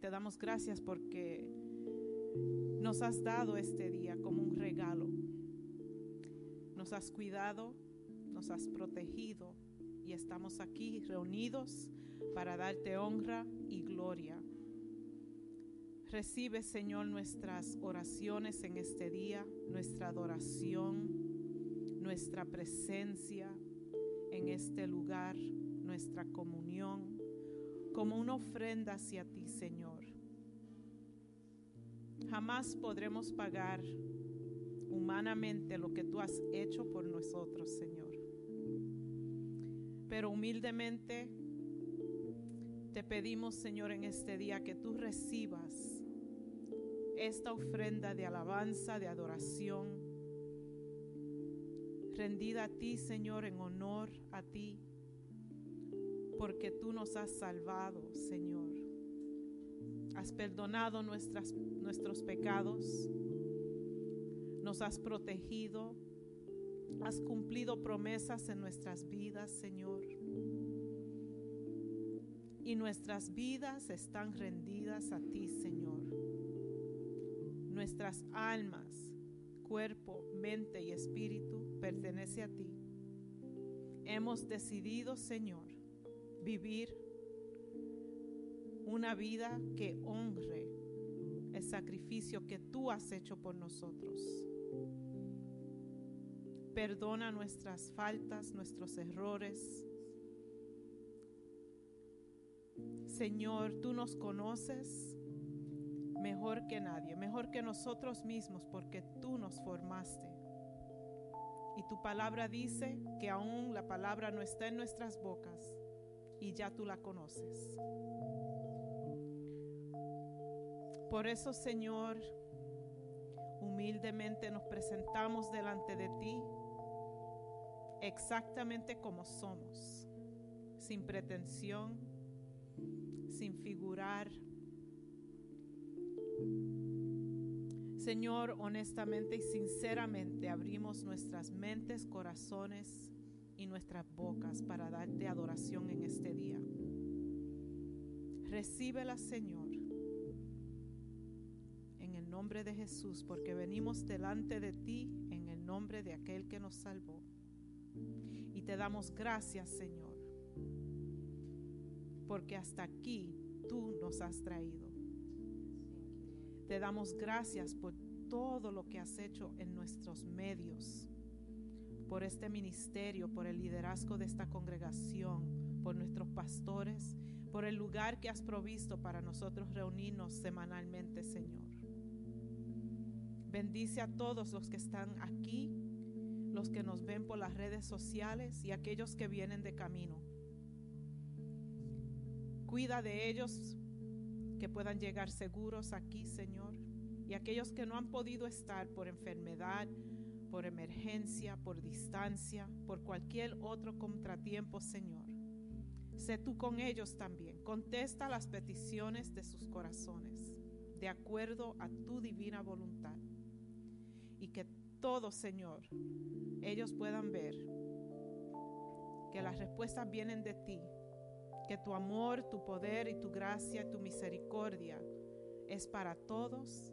te damos gracias porque nos has dado este día como un regalo. Nos has cuidado, nos has protegido y estamos aquí reunidos para darte honra y gloria. Recibe, Señor, nuestras oraciones en este día, nuestra adoración, nuestra presencia en este lugar, nuestra comunión, como una ofrenda hacia ti, Señor. Jamás podremos pagar humanamente lo que tú has hecho por nosotros, Señor. Pero humildemente te pedimos, Señor, en este día que tú recibas esta ofrenda de alabanza, de adoración, rendida a ti, Señor, en honor a ti, porque tú nos has salvado, Señor. Has perdonado nuestros pecados, nos has protegido, has cumplido promesas en nuestras vidas, Señor. Y nuestras vidas están rendidas a ti, Señor. Nuestras almas, cuerpo, mente y espíritu pertenece a ti. Hemos decidido, Señor, vivir una vida que honre el sacrificio que tú has hecho por nosotros. Perdona nuestras faltas, nuestros errores. Señor, tú nos conoces mejor que nadie, mejor que nosotros mismos, porque tú nos formaste. Y tu palabra dice que aún la palabra no está en nuestras bocas y ya tú la conoces. Por eso, Señor, humildemente nos presentamos delante de ti exactamente como somos, sin pretensión, sin figurar. Señor, honestamente y sinceramente abrimos nuestras mentes, corazones y nuestras bocas para darte adoración en este día. Recíbela, Señor, en el nombre de Jesús, porque venimos delante de ti en el nombre de aquel que nos salvó. Y te damos gracias, Señor, porque hasta aquí tú nos has traído. Te damos gracias por todo lo que has hecho en nuestros medios, por este ministerio, por el liderazgo de esta congregación, por nuestros pastores, por el lugar que has provisto para nosotros reunirnos semanalmente, Señor. Bendice a todos los que están aquí los que nos ven por las redes sociales y aquellos que vienen de camino. Cuida de ellos que puedan llegar seguros aquí, Señor, y aquellos que no han podido estar por enfermedad, por emergencia, por distancia, por cualquier otro contratiempo, Señor. Sé tú con ellos también. Contesta las peticiones de sus corazones, de acuerdo a tu divina voluntad. Y que todo, Señor, ellos puedan ver que las respuestas vienen de ti, que tu amor, tu poder y tu gracia tu misericordia es para todos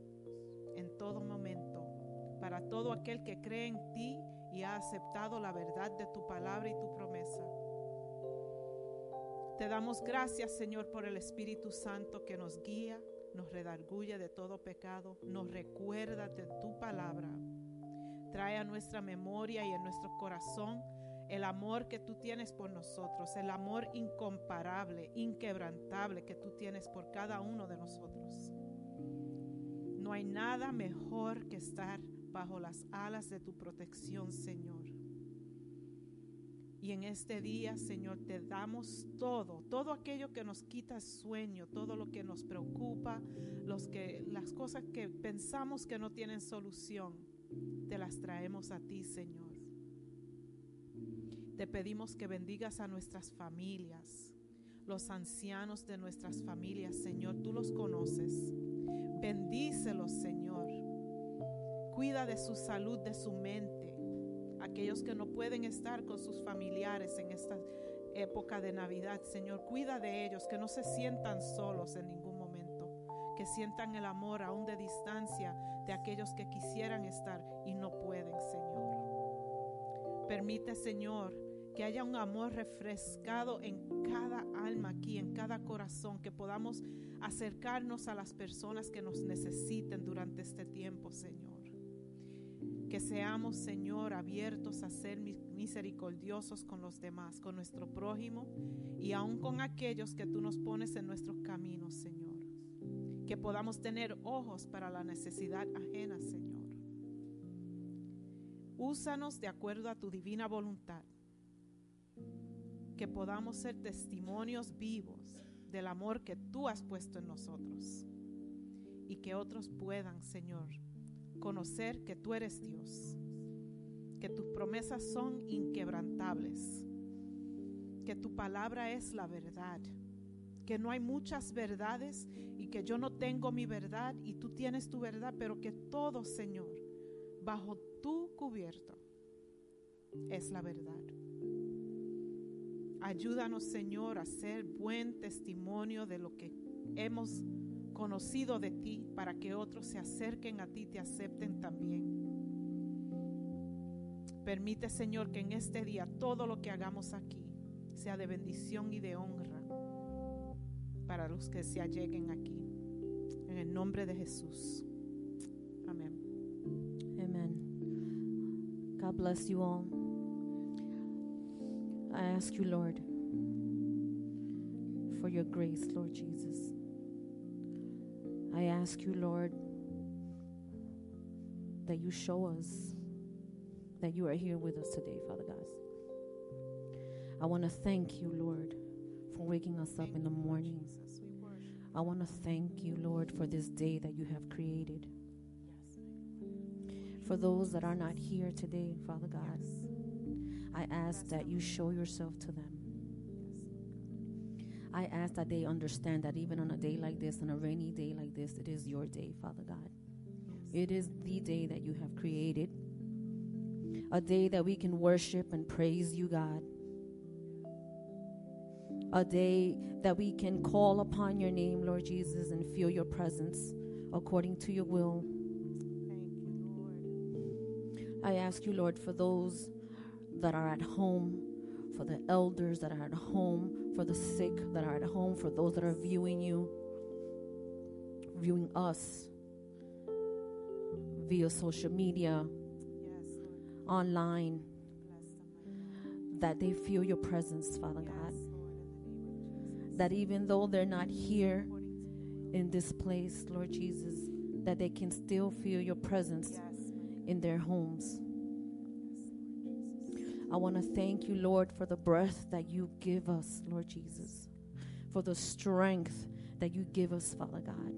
en todo momento, para todo aquel que cree en ti y ha aceptado la verdad de tu palabra y tu promesa. Te damos gracias, Señor, por el Espíritu Santo que nos guía, nos redarguye de todo pecado, nos recuerda de tu palabra trae a nuestra memoria y en nuestro corazón el amor que tú tienes por nosotros, el amor incomparable, inquebrantable que tú tienes por cada uno de nosotros. No hay nada mejor que estar bajo las alas de tu protección, Señor. Y en este día, Señor, te damos todo, todo aquello que nos quita sueño, todo lo que nos preocupa, los que, las cosas que pensamos que no tienen solución te las traemos a ti, Señor. Te pedimos que bendigas a nuestras familias, los ancianos de nuestras familias, Señor, tú los conoces. Bendícelos, Señor. Cuida de su salud, de su mente. Aquellos que no pueden estar con sus familiares en esta época de Navidad, Señor, cuida de ellos, que no se sientan solos en ningún momento, que sientan el amor aún de distancia de aquellos que quisieran estar y no pueden, Señor. Permite, Señor, que haya un amor refrescado en cada alma aquí, en cada corazón, que podamos acercarnos a las personas que nos necesiten durante este tiempo, Señor. Que seamos, Señor, abiertos a ser misericordiosos con los demás, con nuestro prójimo y aún con aquellos que tú nos pones en nuestros caminos, Señor. Que podamos tener ojos para la necesidad ajena, Señor. Úsanos de acuerdo a tu divina voluntad que podamos ser testimonios vivos del amor que tú has puesto en nosotros y que otros puedan, Señor, conocer que tú eres Dios, que tus promesas son inquebrantables, que tu palabra es la verdad, que no hay muchas verdades y que yo no tengo mi verdad y tú tienes tu verdad, pero que todo, Señor, bajo tu cubierto es la verdad. Ayúdanos, Señor, a ser buen testimonio de lo que hemos conocido de ti para que otros se acerquen a ti y te acepten también. Permite, Señor, que en este día todo lo que hagamos aquí sea de bendición y de honra para los que se alleguen aquí. En el nombre de Jesús. Amén. Amen. God bless you all. I ask you, Lord, for your grace, Lord Jesus. Ask you, Lord, that you show us that you are here with us today, Father God. I want to thank you, Lord, for waking us up in the morning. I want to thank you, Lord, for this day that you have created. For those that are not here today, Father God, I ask that you show yourself to them. I ask that they understand that even on a day like this, on a rainy day like this, it is your day, Father God. It is the day that you have created, a day that we can worship and praise you, God. A day that we can call upon your name, Lord Jesus, and feel your presence according to your will. Thank you, Lord. I ask you, Lord, for those that are at home, for the elders that are at home, for the sick that are at home, for those that are viewing you, viewing us via social media, Yes, online, that they feel your presence, Father Yes, God. Lord. That even though they're not here in this place, Lord Jesus, that they can still feel your presence Yes, in their homes. I want to thank you, Lord, for the breath that you give us, Lord Jesus, for the strength that you give us, Father God.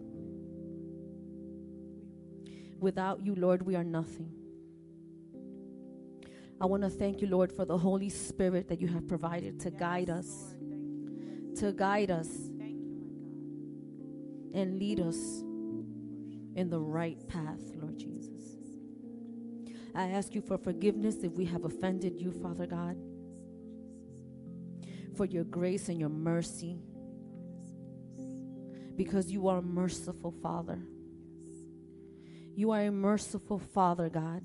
Without you, Lord, we are nothing. I want to thank you, Lord, for the Holy Spirit that you have provided to Yes, guide us, to guide us you, and lead us in the right path, Lord Jesus. I ask you for forgiveness if we have offended you, Father God, for your grace and your mercy, because you are a merciful Father. You are a merciful Father, God,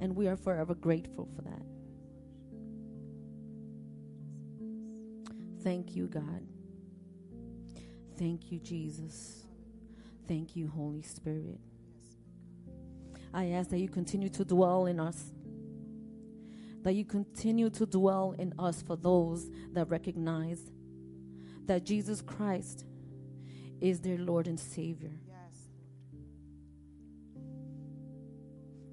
and we are forever grateful for that. Thank you, God. Thank you, Jesus. Thank you, Holy Spirit. I ask that you continue to dwell in us. That you continue to dwell in us for those that recognize that Jesus Christ is their Lord and Savior. Yes,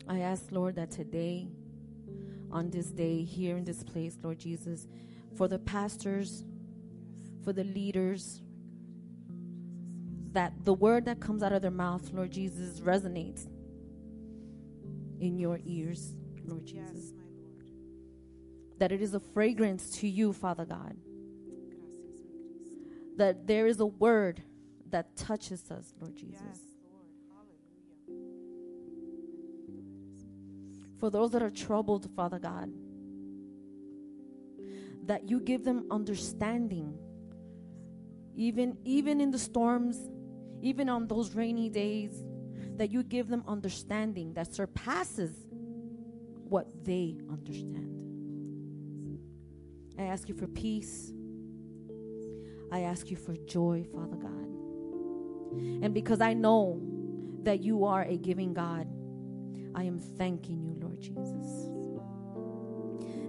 I ask, Lord, that today, on this day, here in this place, Lord Jesus, for the pastors, for the leaders, that the word that comes out of their mouth, Lord Jesus, resonates in your ears, Lord. Yes, Jesus. my Lord. That it is a fragrance to you, Father God. Gracias. That there is a word that touches us, Lord Jesus. Yes, Lord. For those that are troubled, Father God, that you give them understanding. Even even in the storms, even on those rainy days, that you give them understanding that surpasses what they understand. I ask you for peace. I ask you for joy, Father God. And because I know that you are a giving God, I am thanking you, Lord Jesus.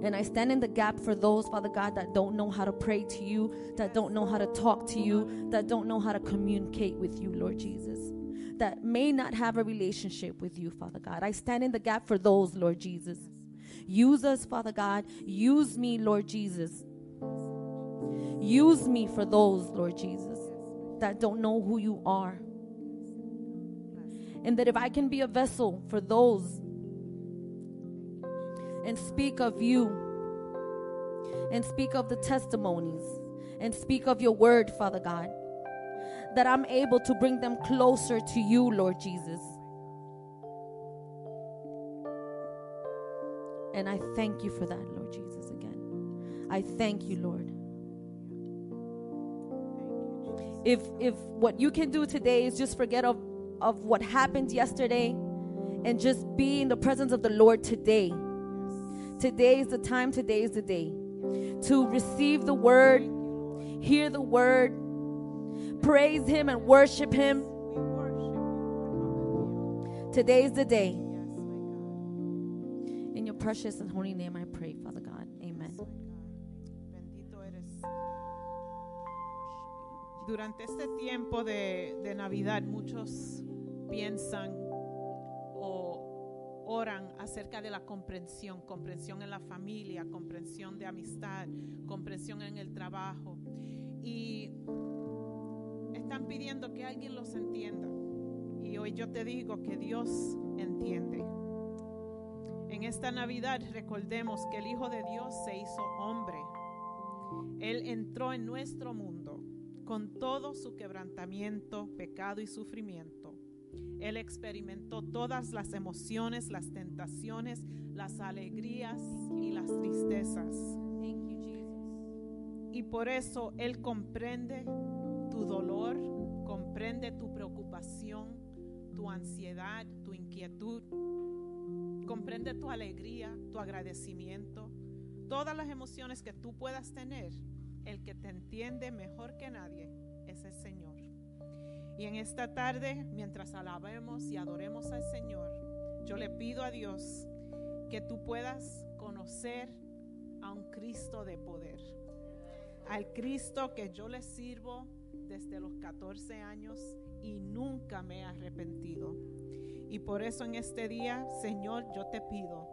And I stand in the gap for those, Father God, that don't know how to pray to you, that don't know how to talk to you, that don't know how to communicate with you, Lord Jesus, that may not have a relationship with you, Father God. I stand in the gap for those, Lord Jesus. Use us, Father God. Use me, Lord Jesus. Use me for those, Lord Jesus, that don't know who you are. And that if I can be a vessel for those and speak of you and speak of the testimonies and speak of your word, Father God, that I'm able to bring them closer to you, Lord Jesus. And I thank you for that, Lord Jesus, again. I thank you, Lord. If if what you can do today is just forget of, of what happened yesterday and just be in the presence of the Lord today. Today is the time, today is the day to receive the word, hear the word, praise him and worship him. Today is the day. In your precious and holy name I pray, Father God. Amen. Durante este tiempo de, de Navidad, muchos piensan o oran acerca de la comprensión, comprensión en la familia, comprensión de amistad, comprensión en el trabajo. Y están pidiendo que alguien los entienda. Y hoy yo te digo que Dios entiende. En esta Navidad recordemos que el Hijo de Dios se hizo hombre. Él entró en nuestro mundo con todo su quebrantamiento, pecado y sufrimiento. Él experimentó todas las emociones, las tentaciones, las alegrías y las tristezas. Thank you, Jesus. Y por eso Él comprende tu dolor, comprende tu preocupación, tu ansiedad, tu inquietud, comprende tu alegría, tu agradecimiento, todas las emociones que tú puedas tener. El que te entiende mejor que nadie es el Señor. Y en esta tarde, mientras alabemos y adoremos al Señor, yo le pido a Dios que tú puedas conocer a un Cristo de poder al Cristo que yo le sirvo desde los 14 años y nunca me he arrepentido. Y por eso en este día, Señor, yo te pido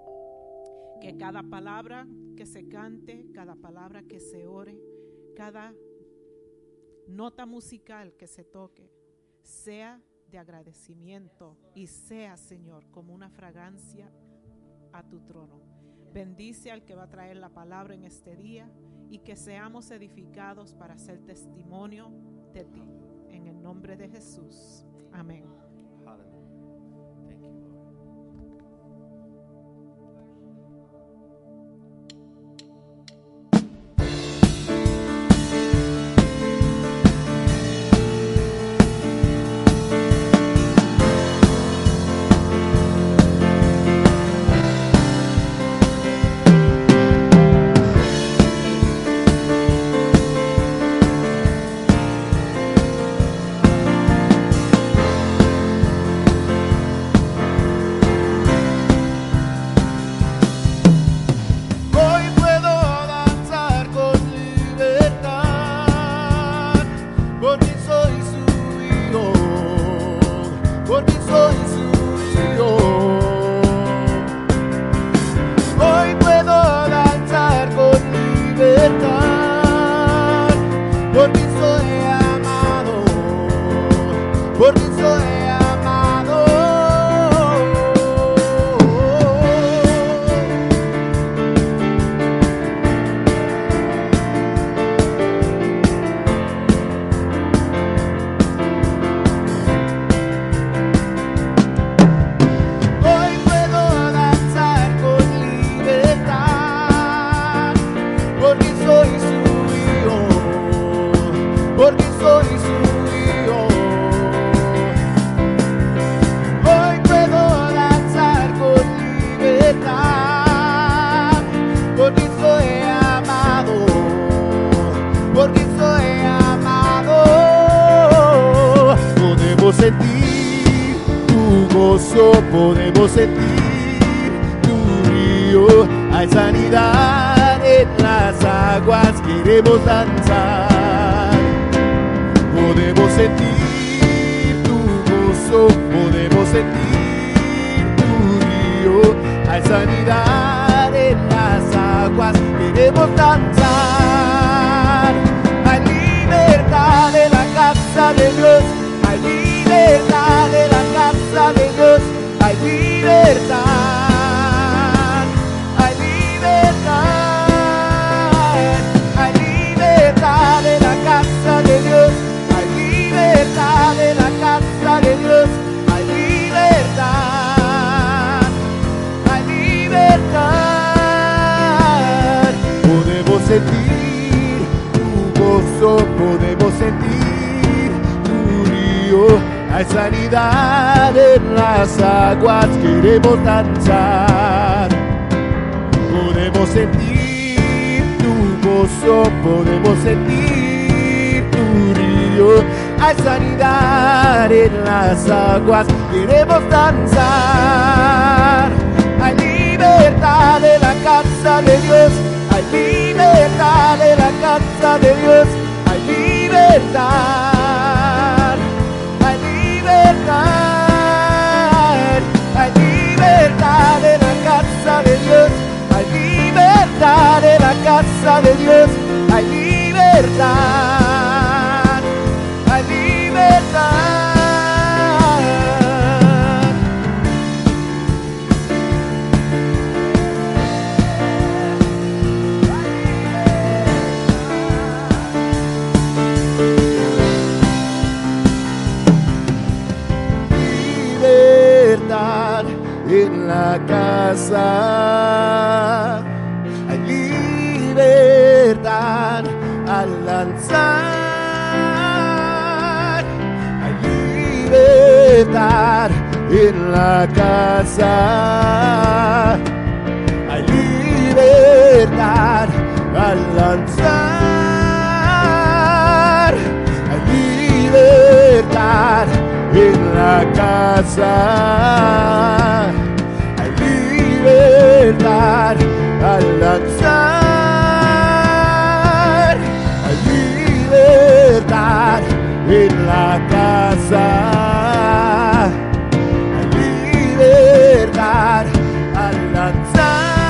que cada palabra que se cante, cada palabra que se ore, cada nota musical que se toque, sea de agradecimiento y sea, Señor, como una fragancia a tu trono. Bendice al que va a traer la palabra en este día y que seamos edificados para ser testimonio de ti. En el nombre de Jesús. Amén. Hay libertad en la casa. Hay libertad al lanzar.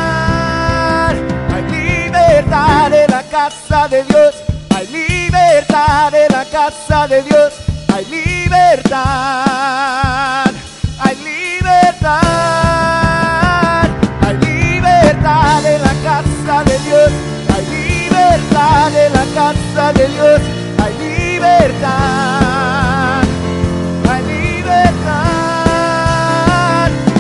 Hay libertad en la casa de Dios. Hay libertad en la casa de Dios. Hay libertad. de Dios hay libertad, hay libertad.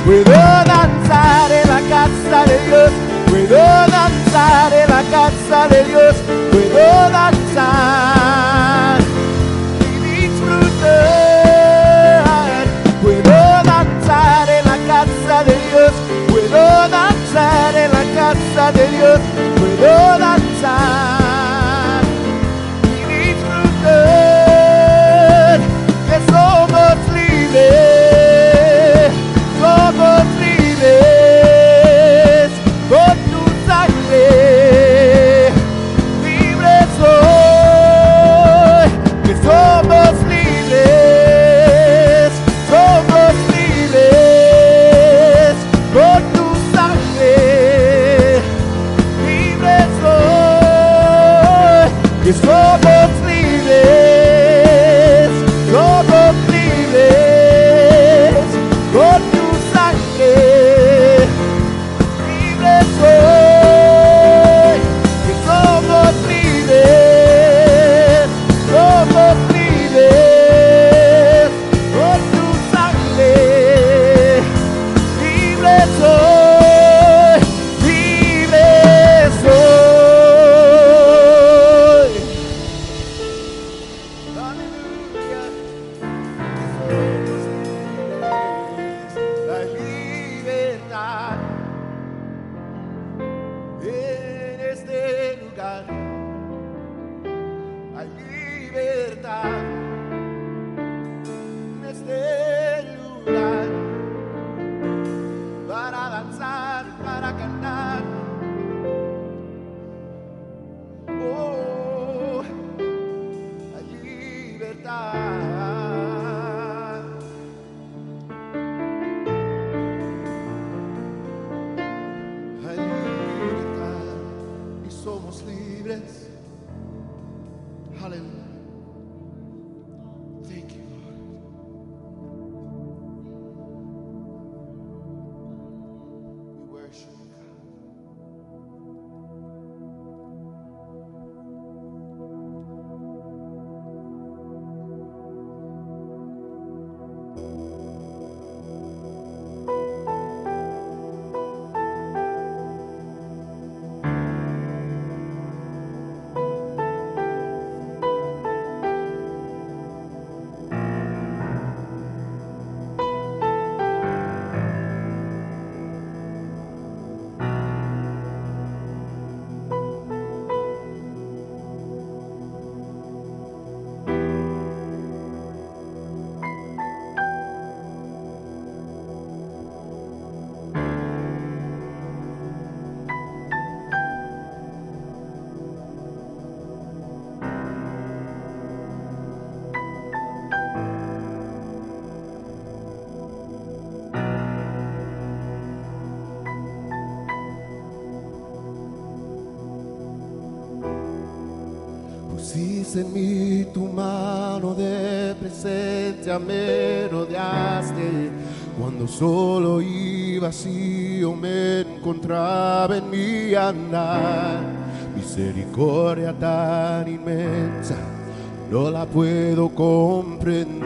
Puedo danzar en la casa de Dios, puedo danzar en la casa de Dios, puedo danzar. En mí tu mano de presencia, me rodeaste. Cuando solo y vacío me encontraba en mi andar. Misericordia tan inmensa, no la puedo comprender.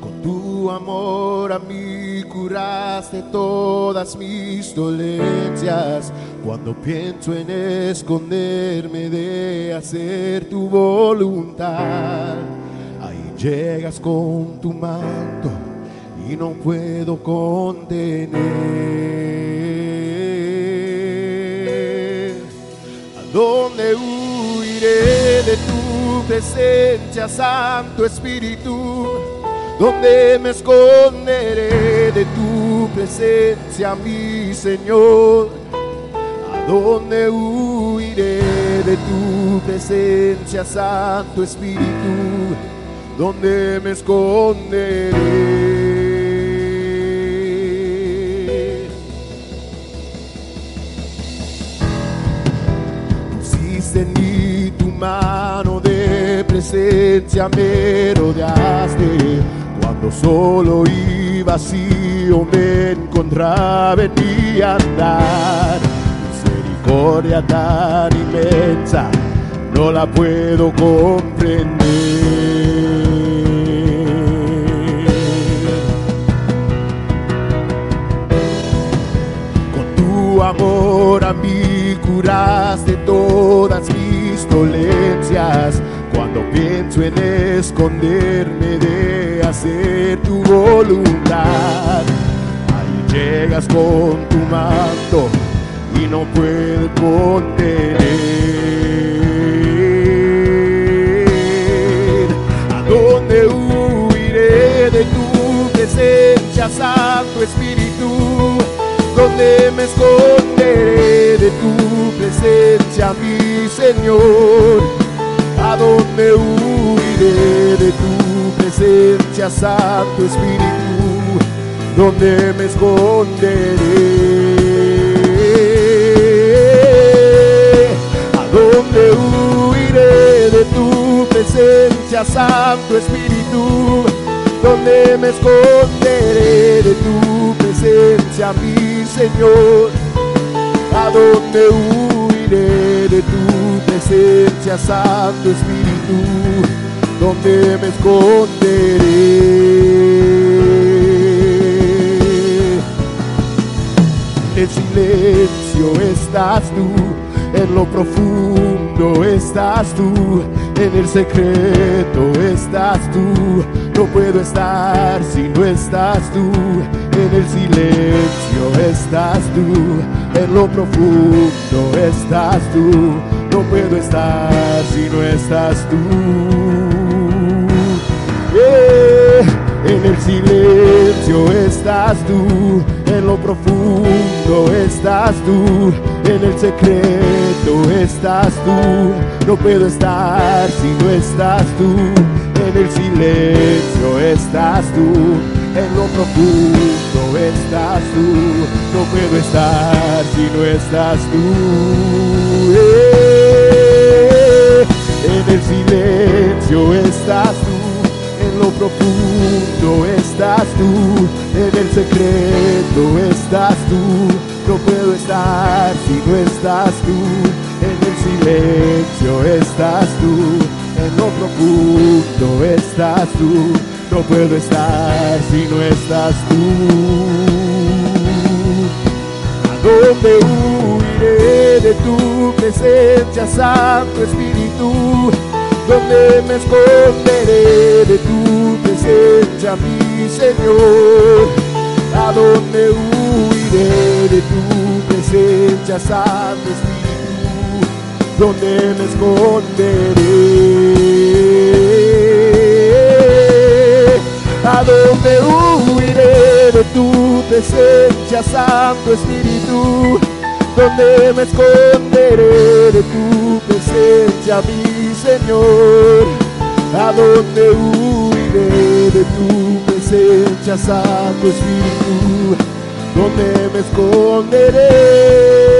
Con tu amor a mí curaste todas mis dolencias. Cuando pienso en esconderme de hacer tu voluntad, ahí llegas con tu manto y no puedo contener. ¿A dónde huiré de tu presencia, Santo Espíritu? ¿Dónde me esconderé de tu presencia, mi Señor? ¿A dónde huiré de tu presencia, Santo Espíritu? ¿Dónde me esconderé? Pusiste en mí tu mano de presencia, me rodeaste. Cuando solo y vacío me encontraba en mi andar. Misericordia tan inmensa, no la puedo comprender. Con tu amor a mí curaste todas mis dolencias. Cuando pienso en esconderme de hacer tu voluntad, ahí llegas con tu manto y no puedo contener. ¿A dónde huiré de tu presencia, Santo Espíritu? ¿Dónde me esconderé de tu presencia, mi Señor? ¿A dónde huiré de tu presencia, Santo Espíritu? ¿Dónde me esconderé? ¿A dónde huiré de tu presencia, Santo Espíritu? ¿Dónde me esconderé de tu presencia, mi Señor? ¿A dónde huiré de tu presencia, Santo Espíritu? ¿Dónde me esconderé? En silencio estás tú, en lo profundo estás tú, en el secreto estás tú. No puedo estar si no estás tú, en el silencio estás tú, en lo profundo estás tú. No puedo estar si no estás tú. El silencio estás tú, en lo profundo estás tú, en el secreto estás tú. No puedo estar si no estás tú, en el silencio estás tú, en lo profundo estás tú. No puedo estar si no estás tú. Eh, En el silencio estás tú en lo profundo estás tú, en el secreto estás tú. No puedo estar si no estás tú, en el silencio estás tú, en lo profundo estás tú. No puedo estar si no estás tú. ¿A dónde huiré de tu presencia, Santo Espíritu? ¿Dónde me esconderé de tu presencia, mi Señor? ¿A dónde huiré de tu presencia, Santo Espíritu? ¿Dónde me esconderé? ¿A dónde huiré de tu presencia, Santo Espíritu? ¿Dónde me esconderé de tu presencia, mi Señor? ¿A dónde huiré de tu presencia, Santo Espíritu? ¿dónde me esconderé?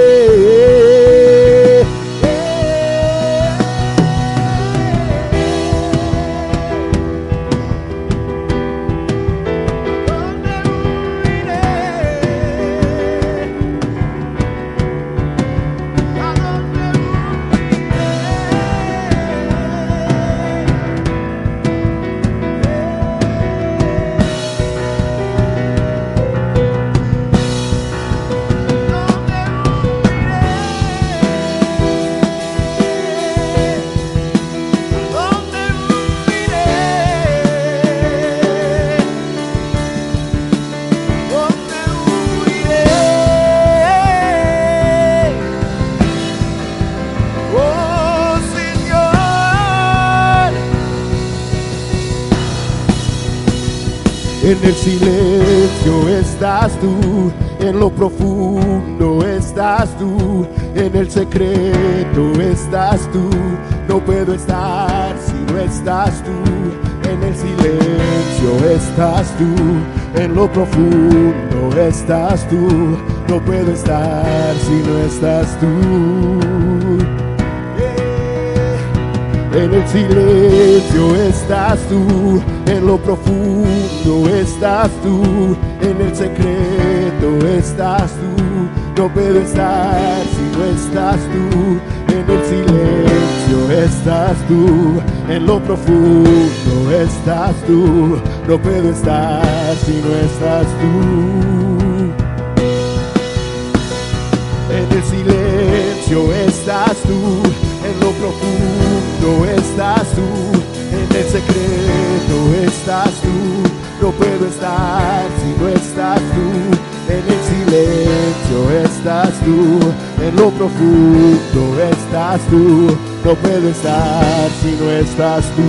En el silencio estás tú, en lo profundo estás tú, en el secreto estás tú. No puedo estar si no estás tú, en el silencio estás tú, en lo profundo estás tú. No puedo estar si no estás tú. En el silencio estás tú, en lo profundo estás tú, en el secreto estás tú. No puedo estar si no estás tú, en el silencio estás tú, en lo profundo estás tú. No puedo estar si no estás tú. En el silencio estás tú, en lo profundo estás tú, en el secreto estás tú. No puedo estar si no estás tú. En el silencio estás tú, en lo profundo estás tú. No puedo estar si no estás tú.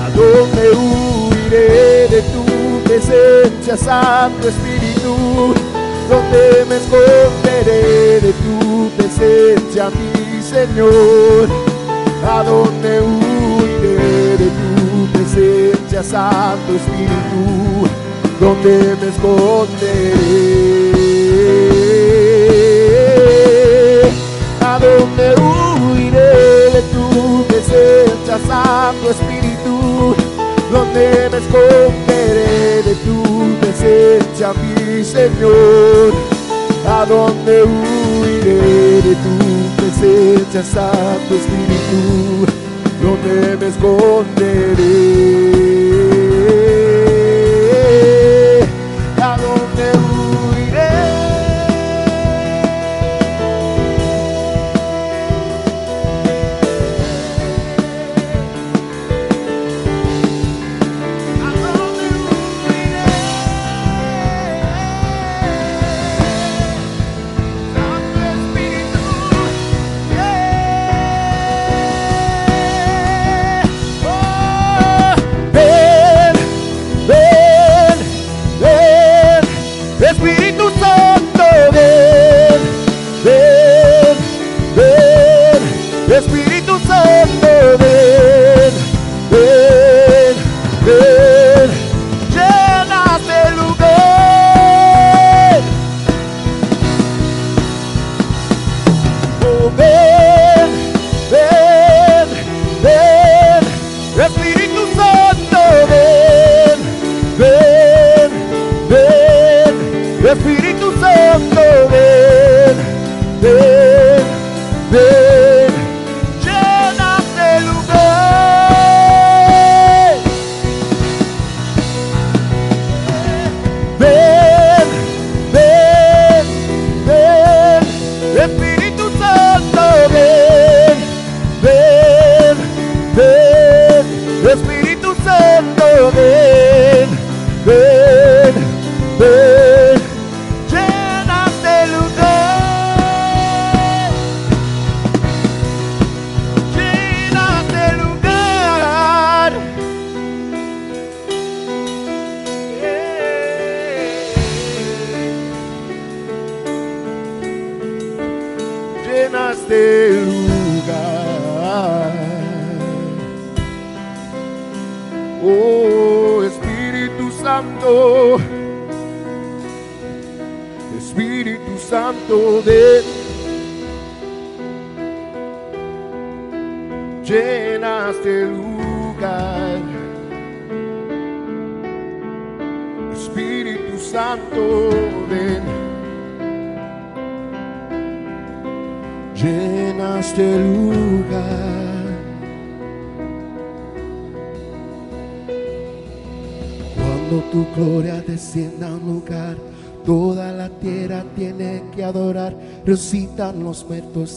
¿A dónde huiré de tu presencia, Santo Espíritu? ¿Dónde me esconderé de tu presencia, mi Señor? ¿A dónde huiré presencia, Santo Espíritu? ¿Dónde me esconderé? ¿A dónde huiré de tu presencia, Santo Espíritu? ¿Dónde me esconderé de tu presencia, mi Señor? ¿A dónde huiré de tu presencia, Santo Espíritu? ¿Dónde me esconderé?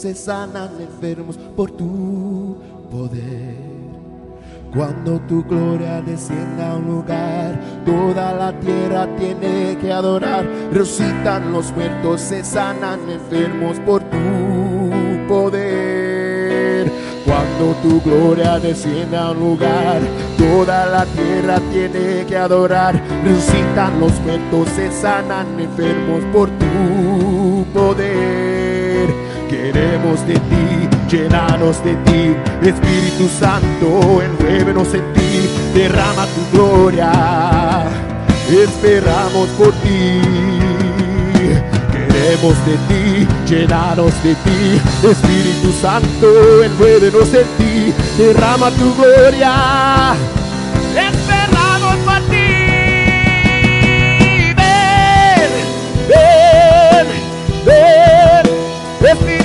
Se sanan enfermos por tu poder. Cuando tu gloria descienda a un lugar, toda la tierra tiene que adorar. Resucitan los muertos, se sanan enfermos por tu poder. Cuando tu gloria descienda a un lugar, toda la tierra tiene que adorar. Resucitan los muertos, se sanan enfermos por tu poder. Queremos de ti, llenanos de ti, Espíritu Santo, envuélvenos en ti, derrama tu gloria, esperamos por ti. Queremos de ti, llenanos de ti, Espíritu Santo, envuélvenos en ti, derrama tu gloria, esperamos por ti. Ven, ven, ven, Espíritu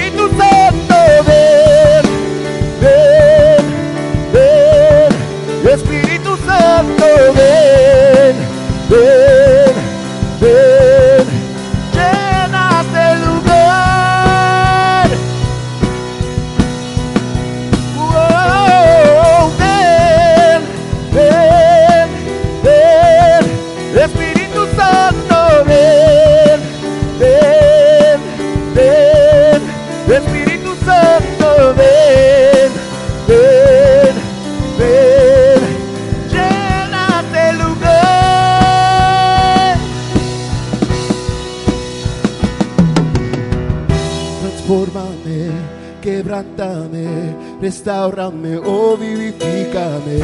restaurame, oh vivifícame,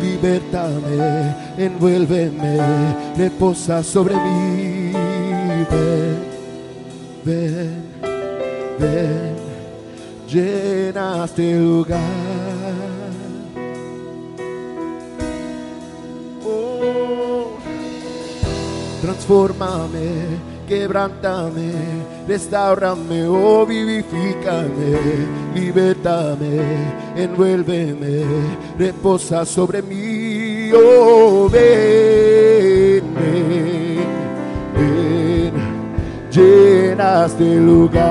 libertame, envuélveme, reposa sobre mí. Ven, ven, ven, llena este lugar. Oh. Transfórmame, quebrántame, restaurame, oh vivifícame, libertame, envuélveme, reposa sobre mí, oh ven, ven, ven, lugar.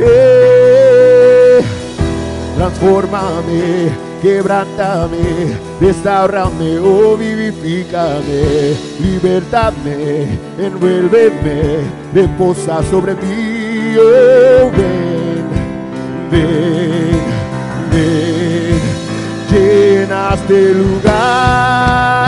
Eh, transfórmame, quebrántame, restaurame, oh vivifícame, libertame, envuélveme, reposa sobre mí, oh ven, ven, ven, llena este lugar.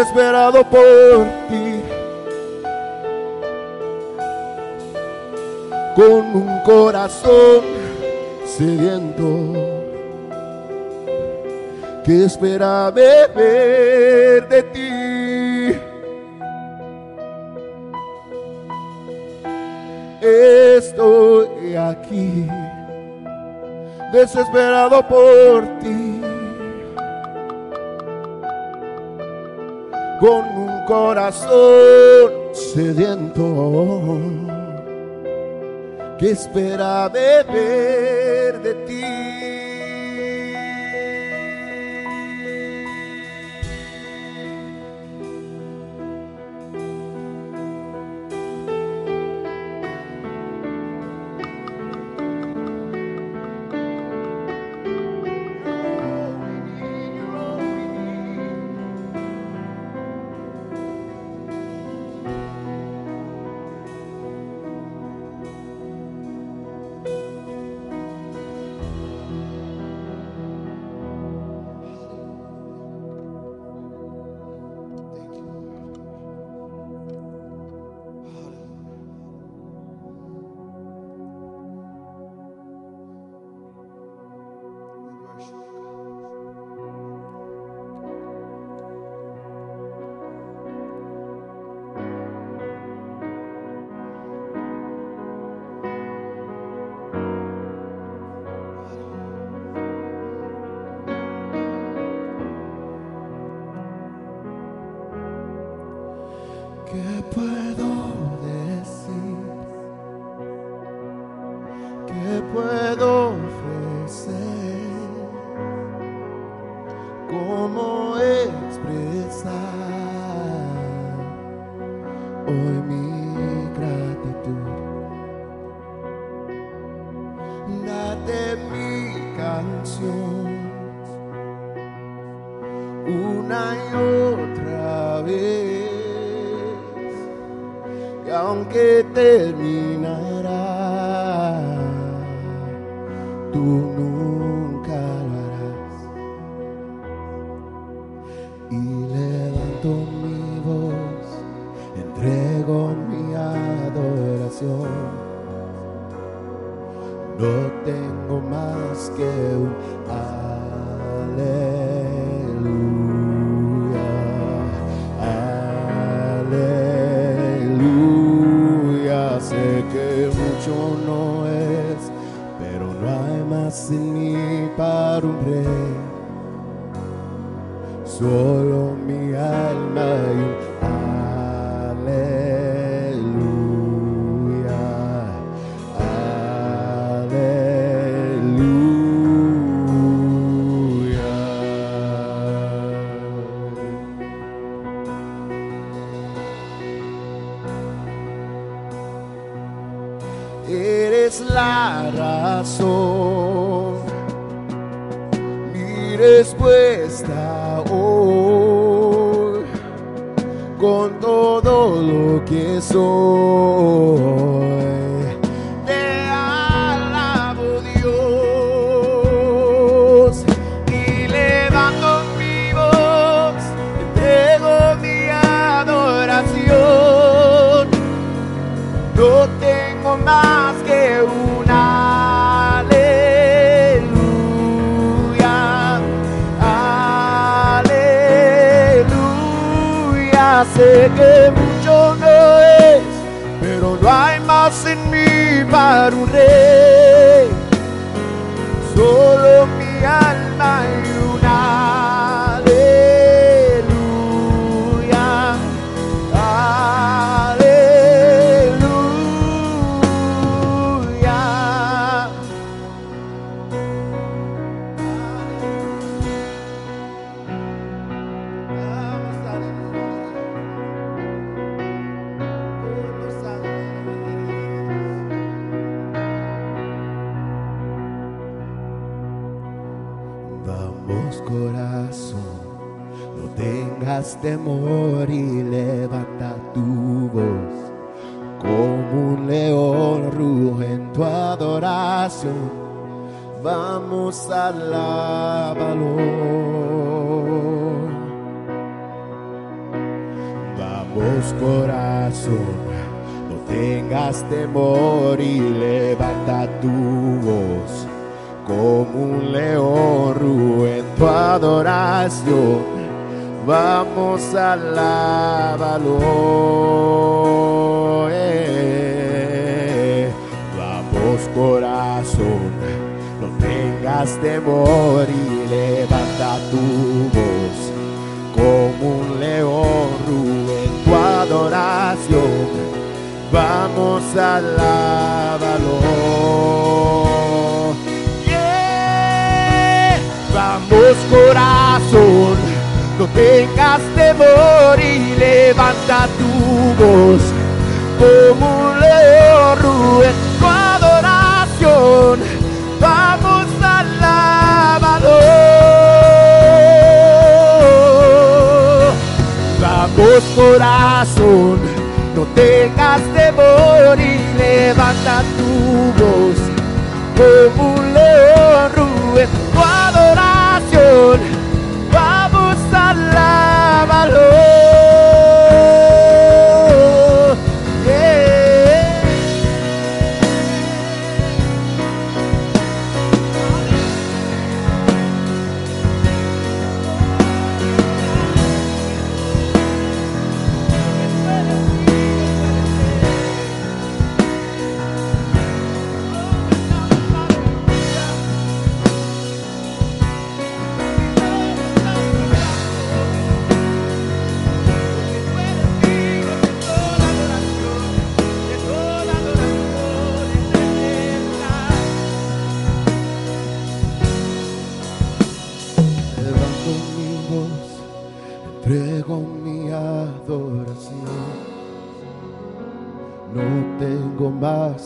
Desesperado por ti. Con un corazón sediento que espera beber de ti. Estoy aquí, desesperado por ti. Con un corazón sediento que espera beber de ti. No tengo más que un aleluya. Aleluya. Sé que mucho no es, pero no hay más en mí para un rey. Solo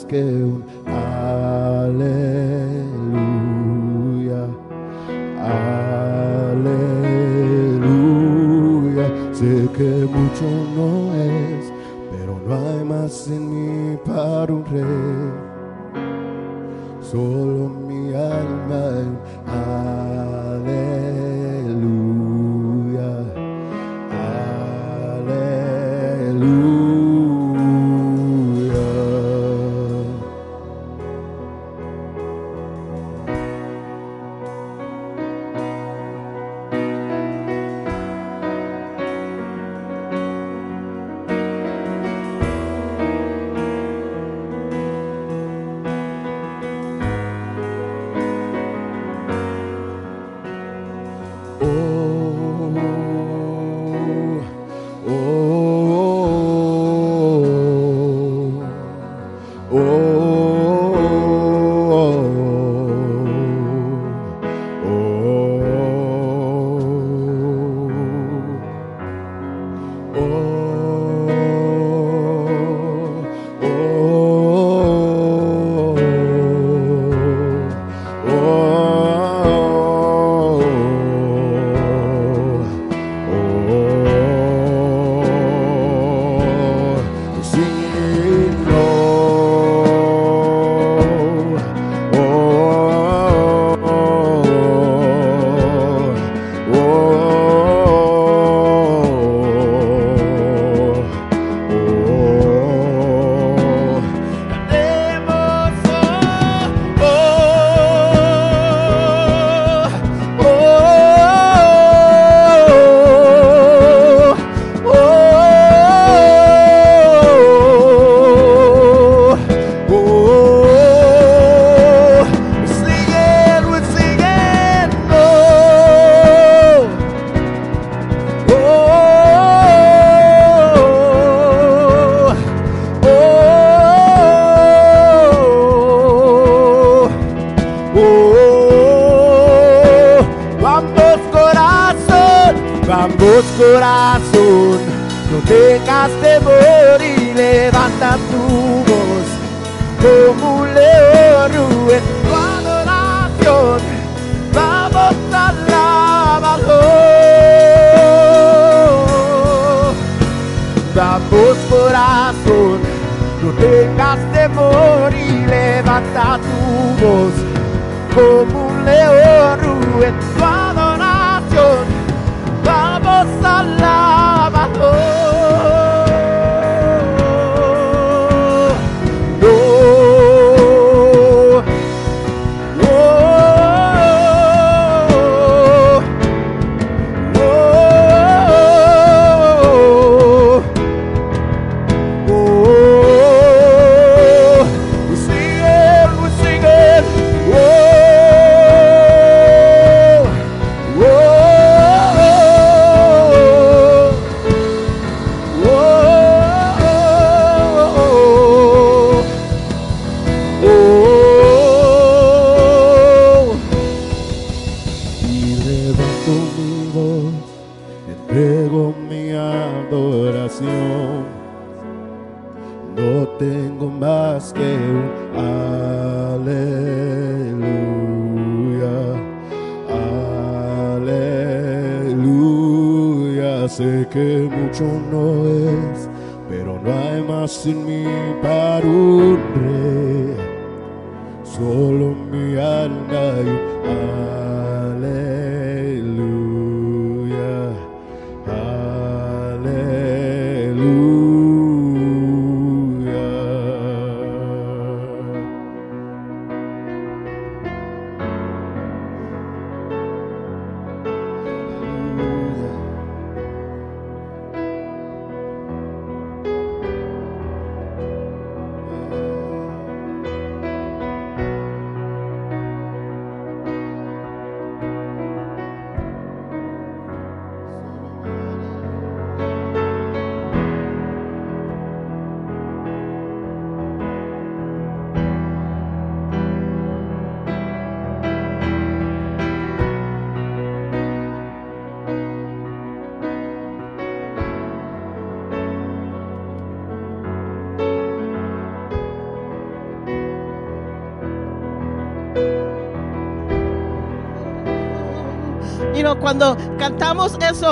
más que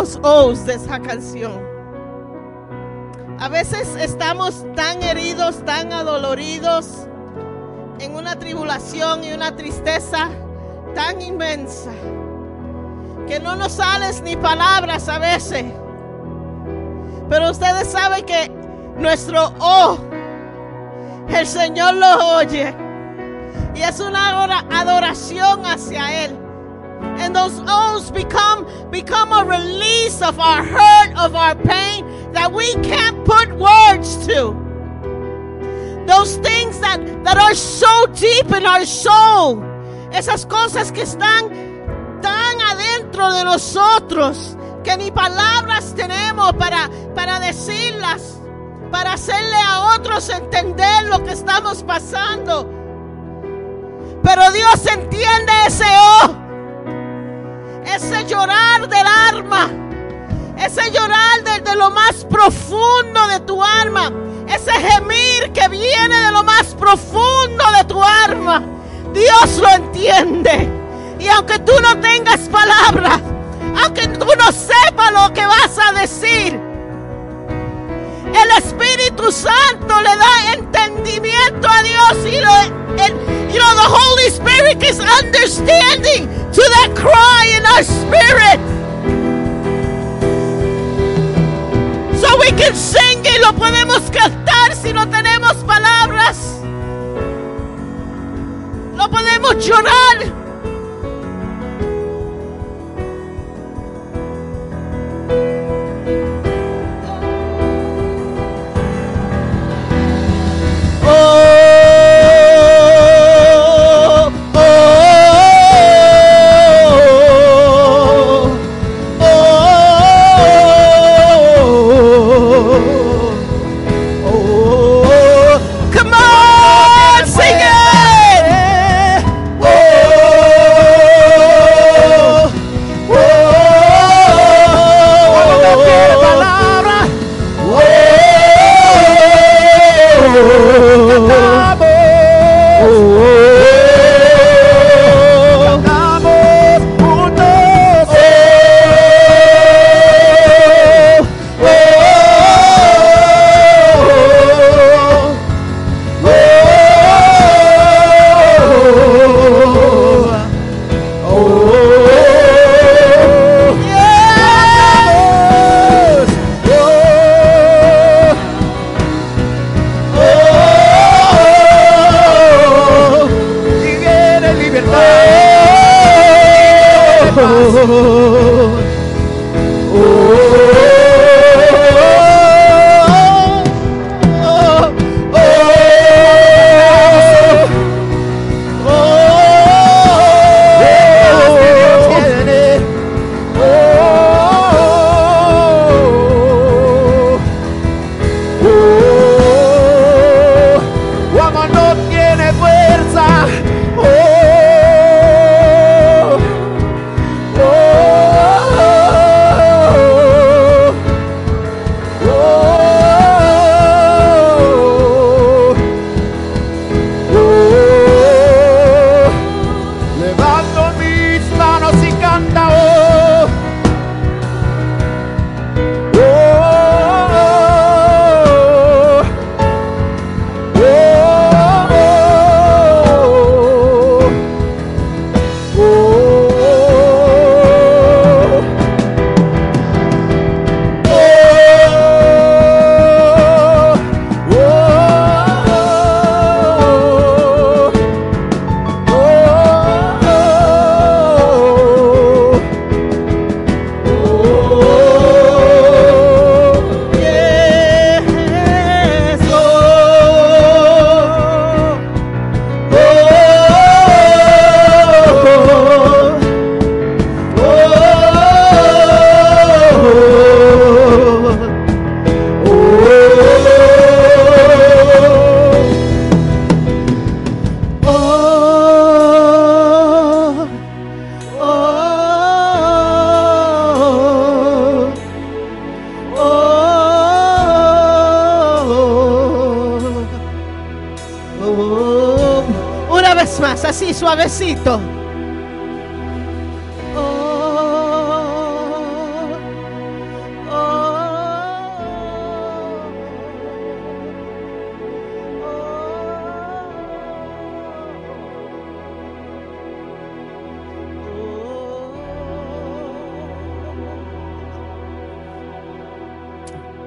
esos O's de esa canción, a veces estamos tan heridos, tan adoloridos, en una tribulación y una tristeza tan inmensa, que no nos sales ni palabras a veces. Pero ustedes saben que nuestro O, el Señor lo oye. Y es una adora- adoración hacia Él. And those O's become become a release of our hurt, of our pain that we can't put words to. Those things that, that are so deep in our soul. Esas cosas que están tan adentro de nosotros que ni palabras tenemos para, para decirlas, para hacerle a otros entender lo que estamos pasando. Pero Dios entiende ese llorar del alma, ese llorar desde lo más profundo de tu alma, ese gemir que viene de lo más profundo de tu alma. Dios lo entiende. Y aunque tú no tengas palabras, aunque tú no sepas lo que vas a decir, el Espíritu Santo le da entendimiento a Dios y lo, el- you know, the Holy Spirit is understanding to that cry in our spirit. So we can sing y lo podemos cantar si no tenemos palabras. Lo podemos llorar.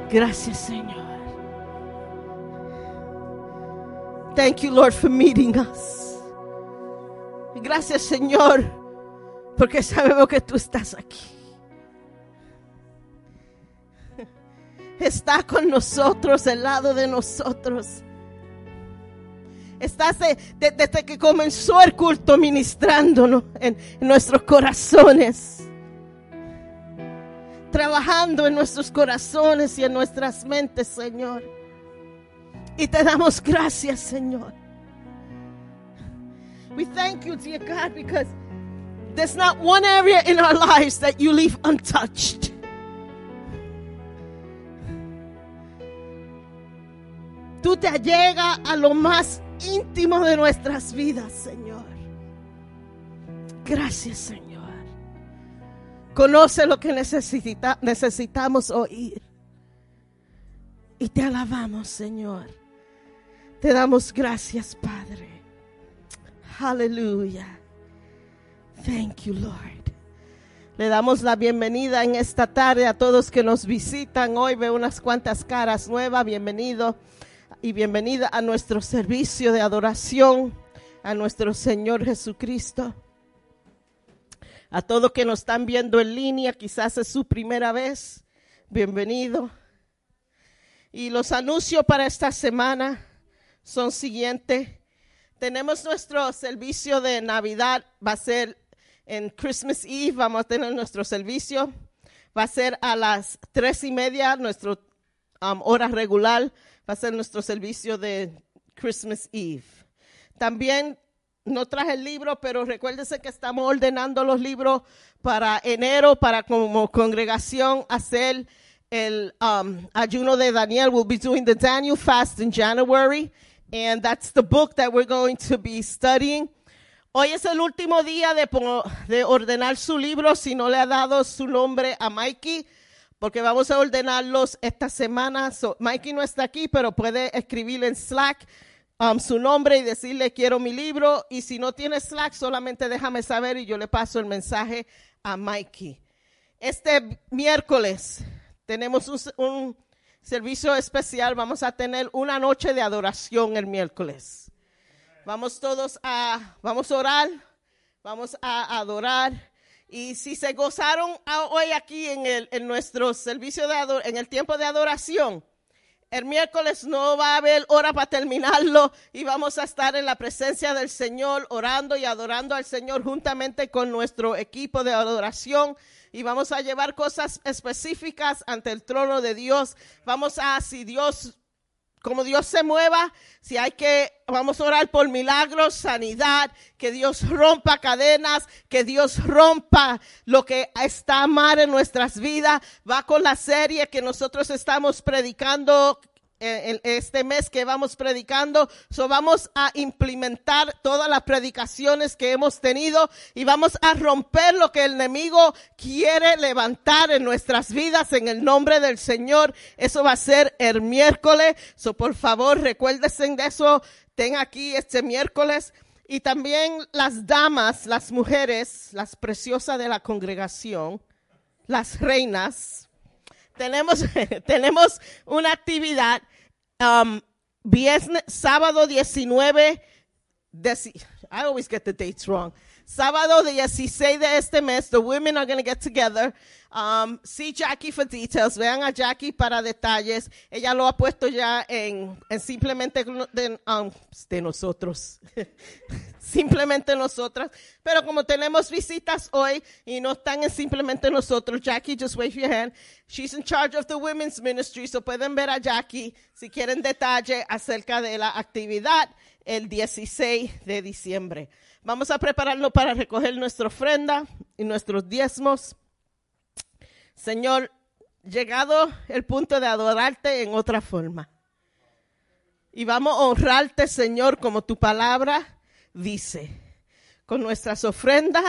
Gracias, Señor. Thank you, Lord, for meeting us. Gracias, Señor, porque sabemos que tú estás aquí. Está con nosotros, al lado de nosotros. Estás de- de- desde que comenzó el culto ministrándonos en nuestros corazones. Trabajando en nuestros corazones y en nuestras mentes, Señor. Y te damos gracias, Señor. We thank you, dear God, because there's not one area in our lives that you leave untouched. Tú te allegas a lo más íntimo de nuestras vidas, Señor. Gracias, Señor. Conoce lo que necesita- necesitamos oír. Y te alabamos, Señor. Te damos gracias, Padre. Aleluya. Thank you, Lord. Le damos la bienvenida en esta tarde a todos que nos visitan. Hoy veo unas cuantas caras nuevas. Bienvenido y bienvenida a nuestro servicio de adoración a nuestro Señor Jesucristo. A todos que nos están viendo en línea, quizás es su primera vez. Bienvenido. Y los anuncios para esta semana son siguientes. Tenemos nuestro servicio de Navidad, va a ser en Christmas Eve, vamos a tener nuestro servicio. Va a ser a las tres y media, nuestra hora regular, va a ser nuestro servicio de Christmas Eve. También no traje el libro, pero recuérdese que estamos ordenando los libros para enero, para como congregación hacer el um, ayuno de Daniel. We'll be doing the Daniel fast in January, and that's the book that we're going to be studying. Hoy es el último día de, de ordenar su libro si no le ha dado su nombre a Mikey, porque vamos a ordenarlos esta semana. So, Mikey no está aquí, pero puede escribir en Slack um, su nombre y decirle quiero mi libro. Y si no tiene Slack, solamente déjame saber y yo le paso el mensaje a Mikey. Este miércoles tenemos un, servicio especial. Vamos a tener una noche de adoración el miércoles. Vamos todos a, vamos a orar, vamos a adorar Y si se gozaron hoy aquí en, el, en nuestro servicio de en el tiempo de adoración, el miércoles no va a haber hora para terminarlo y vamos a estar en la presencia del Señor orando y adorando al Señor juntamente con nuestro equipo de adoración y vamos a llevar cosas específicas ante el trono de Dios. Vamos a, si Dios como Dios se mueva, si hay que, vamos a orar por milagros, sanidad, que Dios rompa cadenas, que Dios rompa lo que está mal en nuestras vidas. Va con la serie que nosotros estamos predicando este mes que vamos predicando. So vamos a implementar todas las predicaciones que hemos tenido y vamos a romper lo que el enemigo quiere levantar en nuestras vidas en el nombre del Señor. Eso va a ser el miércoles. So por favor, recuérdense de eso. Ten aquí este miércoles. Y también las damas, las mujeres, las preciosas de la congregación, las reinas, tenemos, tenemos una actividad um, viernes, sábado 19, deci- I always get the dates wrong. Sábado 16 de este mes, the women are going to get together. Um, see Jackie for details. Vean a Jackie para detalles. Ella lo ha puesto ya en, en simplemente de, um, de nosotros. simplemente nosotras. Pero como tenemos visitas hoy y no están en simplemente nosotros, Jackie, just wave your hand. She's in charge of the women's ministry, so pueden ver a Jackie si quieren detalle acerca de la actividad el 16 de diciembre. Vamos a prepararnos para recoger nuestra ofrenda y nuestros diezmos. Señor, llegado el punto de adorarte en otra forma. Y vamos a honrarte, Señor, como tu palabra dice, con nuestras ofrendas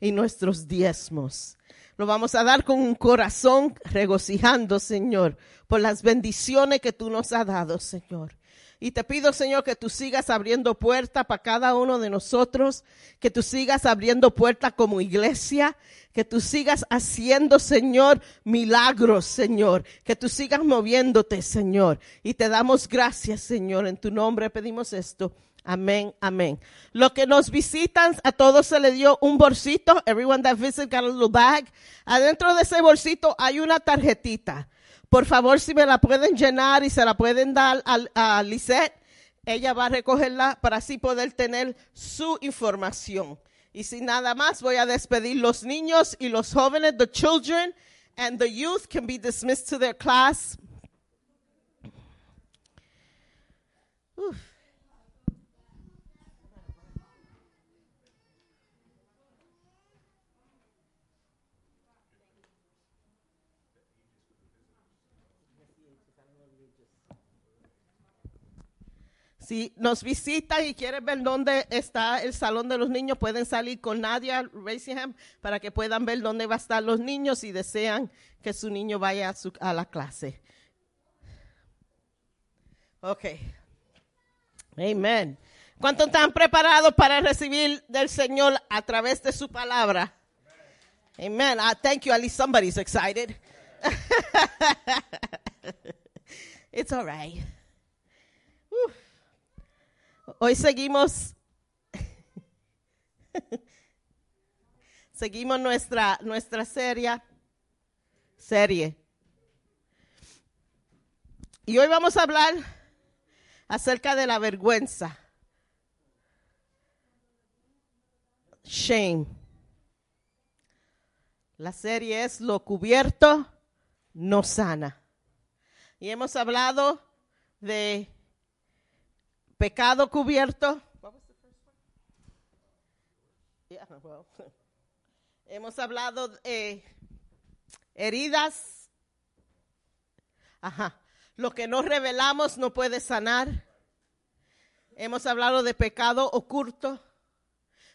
y nuestros diezmos. Lo vamos a dar con un corazón regocijando, Señor, por las bendiciones que tú nos has dado, Señor. Y te pido, Señor, que tú sigas abriendo puertas para cada uno de nosotros, que tú sigas abriendo puertas como iglesia, que tú sigas haciendo, Señor, milagros, Señor, que tú sigas moviéndote, Señor. Y te damos gracias, Señor, en tu nombre pedimos esto. Amén, amén. Los que nos visitan, a todos se le dio un bolsito. Everyone that visits got a little bag. Adentro de ese bolsito hay una tarjetita. Por favor, si me la pueden llenar y se la pueden dar a, Lisette, ella va a recogerla para así poder tener su información. Y sin nada más, voy a despedir los niños y los jóvenes, the children and the youth can be dismissed to their class. Si nos visitan y quieren ver dónde está el salón de los niños, pueden salir con Nadia Racingham para que puedan ver dónde va a estar los niños si desean que su niño vaya a, su- a la clase. Ok. Amen. ¿Cuántos están preparados para recibir del Señor a través de su palabra? Amen. I thank you. At least somebody's excited. It's all right. Hoy seguimos seguimos nuestra nuestra serie serie. Y hoy vamos a hablar acerca de la vergüenza. Shame. La serie es Lo cubierto no sana. Y hemos hablado de pecado cubierto. Hemos hablado de heridas. Ajá. Lo que no revelamos no puede sanar. Hemos hablado de pecado oculto.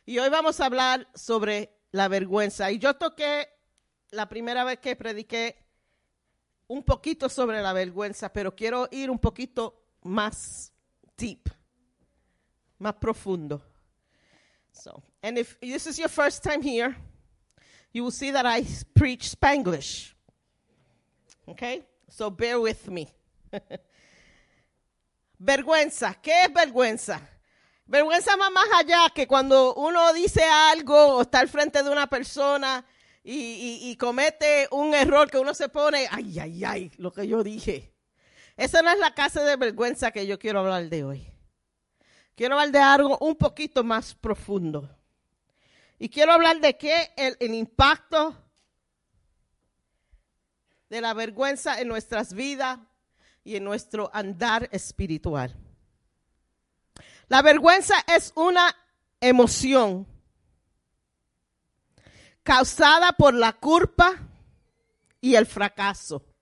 Y hoy vamos a hablar sobre la vergüenza. Y yo toqué la primera vez que prediqué un poquito sobre la vergüenza, pero quiero ir un poquito más deep, más profundo. So, and if this is your first time here, you will see that I preach Spanglish. Okay? So bear with me. vergüenza. ¿Qué es vergüenza? Vergüenza va más allá que cuando uno dice algo o está al frente de una persona y, y- y comete un error que uno se pone, ay, ay, ay, lo que yo dije. Esa no es la clase de vergüenza que yo quiero hablar de hoy. Quiero hablar de algo un poquito más profundo. Y quiero hablar de qué el, el impacto de la vergüenza en nuestras vidas y en nuestro andar espiritual. La vergüenza es una emoción causada por la culpa y el fracaso.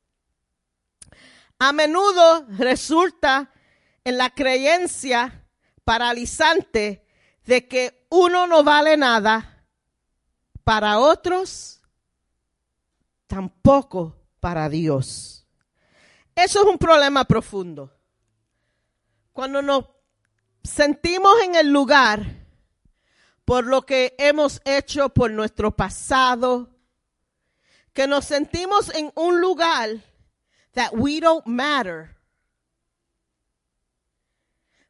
A menudo resulta en la creencia paralizante de que uno no vale nada para otros, tampoco para Dios. Eso es un problema profundo. Cuando nos sentimos en el lugar por lo que hemos hecho por nuestro pasado, que nos sentimos en un lugar that we don't matter.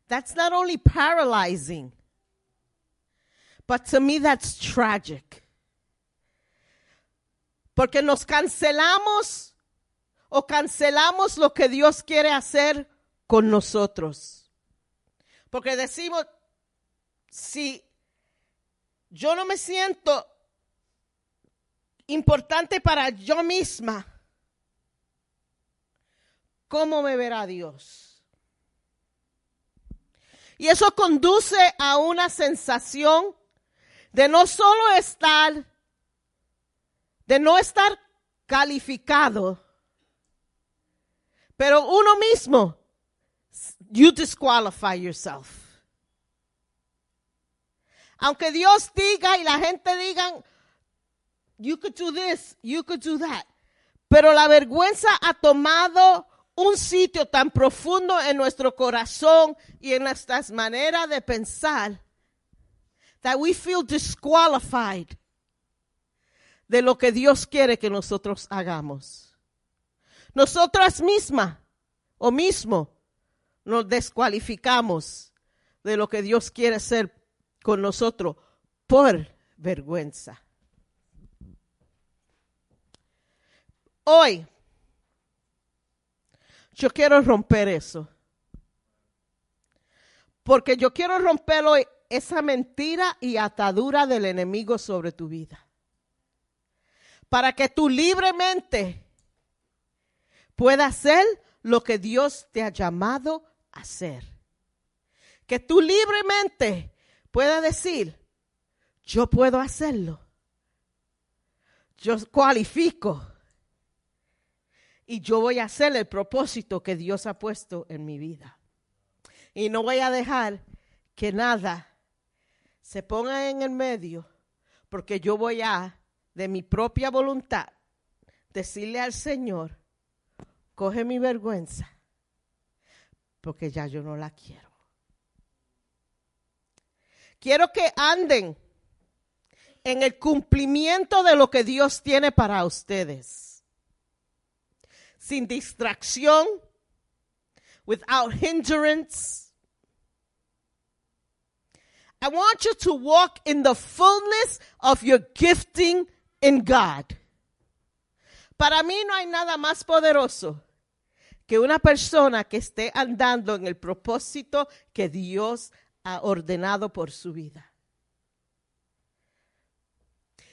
That's not only paralyzing, but to me that's tragic. Porque nos cancelamos o cancelamos lo que Dios quiere hacer con nosotros. Porque decimos, si yo no me siento importante para yo misma, ¿cómo me verá Dios? Y eso conduce a una sensación de no solo estar, de no estar calificado, pero uno mismo, you disqualify yourself. Aunque Dios diga y la gente digan, you could do this, you could do that. Pero la vergüenza ha tomado un sitio tan profundo en nuestro corazón y en nuestras maneras de pensar that we feel disqualified de lo que Dios quiere que nosotros hagamos. Nosotras mismas o mismo nos descualificamos de lo que Dios quiere hacer con nosotros por vergüenza. Hoy yo quiero romper eso. Porque yo quiero romper hoy esa mentira y atadura del enemigo sobre tu vida. Para que tú libremente puedas hacer lo que Dios te ha llamado a hacer. Que tú libremente puedas decir, yo puedo hacerlo. Yo cualifico. Y yo voy a hacer el propósito que Dios ha puesto en mi vida. Y no voy a dejar que nada se ponga en el medio, porque yo voy a, de mi propia voluntad, decirle al Señor, coge mi vergüenza, porque ya yo no la quiero. Quiero que anden en el cumplimiento de lo que Dios tiene para ustedes. Sin distracción, without hindrance. I want you to walk in the fullness of your gifting in God. Para mí no hay nada más poderoso que una persona que esté andando en el propósito que Dios ha ordenado por su vida.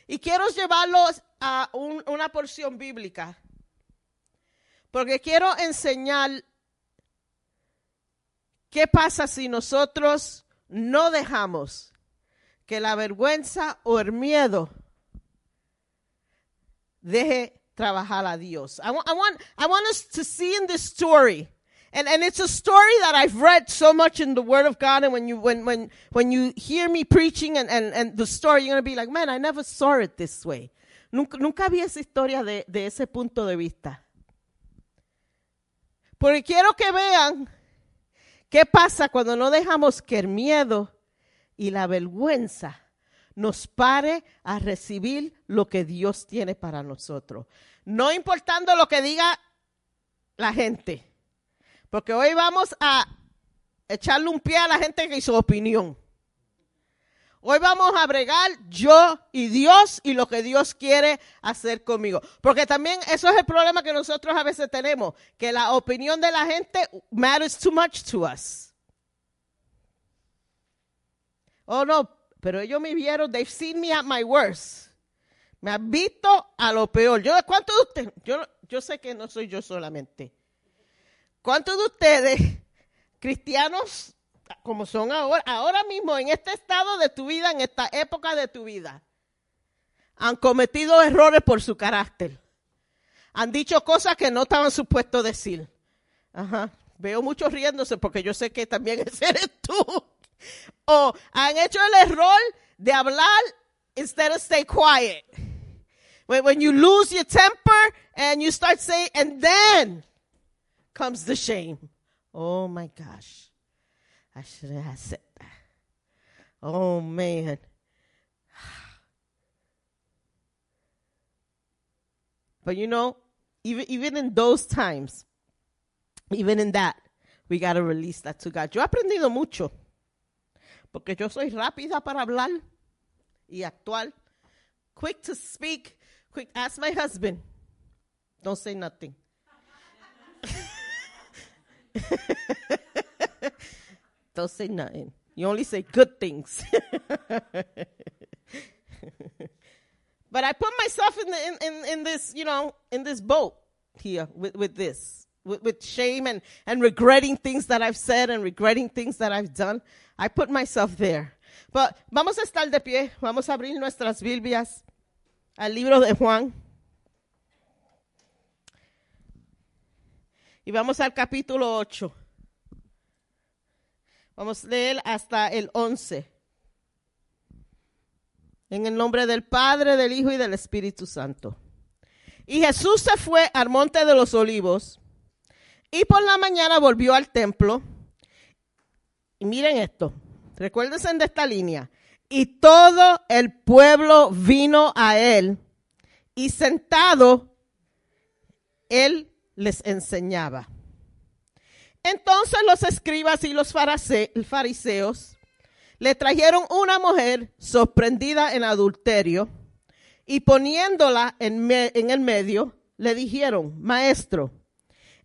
Y quiero llevarlos a un- una porción bíblica, porque quiero enseñar qué pasa si nosotros no dejamos que la vergüenza o el miedo deje trabajar a Dios. I, wa- I want, I want us to see in this story. And, and it's a story that I've read so much in the Word of God. And when you, when, when, when you hear me preaching and, and, and the story, you're going to be like, man, I never saw it this way. Nunca, nunca vi esa historia de, de ese punto de vista. Porque quiero que vean qué pasa cuando no dejamos que el miedo y la vergüenza nos pare a recibir lo que Dios tiene para nosotros. No importando lo que diga la gente. Porque hoy vamos a echarle un pie a la gente que hizo opinión. Hoy vamos a bregar yo y Dios y lo que Dios quiere hacer conmigo. Porque también eso es el problema que nosotros a veces tenemos, que la opinión de la gente matters too much to us. Oh no, pero ellos me vieron, they've seen me at my worst. Me han visto a lo peor. ¿cuántos de ustedes? Yo, yo sé que no soy yo solamente. ¿Cuántos de ustedes, cristianos, como son ahora, ahora mismo, en este estado de tu vida, en esta época de tu vida, han cometido errores por su carácter? Han dicho cosas que no estaban supuestos decir. Ajá. Veo muchos riéndose porque yo sé que también ese eres tú. O han hecho el error de hablar instead of stay quiet. When, when you lose your temper and you start saying, and then comes the shame. Oh my gosh. I should have said that. Oh man. But you know, even even in those times, even in that, we got to release that to God. Yo he aprendido mucho. Porque yo soy rápida para hablar y actuar. Quick to speak. Quick. Ask my husband. Don't say nothing. Don't say nothing. You only say good things. but I put myself in, the, in, in, in this, you know, in this boat here with, with this, with, with shame and, and regretting things that I've said and regretting things that I've done. I put myself there. But vamos a estar de pie, vamos a abrir nuestras Biblias al libro de Juan. Y vamos al capítulo 8. Vamos a leer hasta el 11. En el nombre del Padre, del Hijo y del Espíritu Santo. Y Jesús se fue al monte de los olivos y por la mañana volvió al templo. Y miren esto, recuérdense de esta línea. Y todo el pueblo vino a él y sentado, él les enseñaba. Entonces los escribas y los fariseos le trajeron una mujer sorprendida en adulterio y poniéndola en, en, el medio, le dijeron, maestro,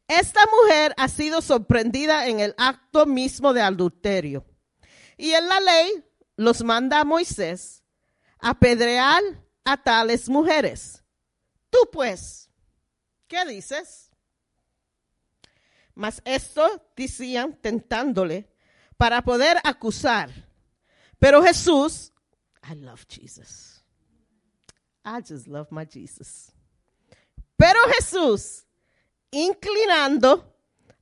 esta mujer ha sido sorprendida en el acto mismo de adulterio. Y en la ley los manda a Moisés apedrear a tales mujeres. Tú pues, ¿qué dices? Mas esto decían tentándole para poder acusar. Pero Jesús, I love Jesus. I just love my Jesus. Pero Jesús, inclinando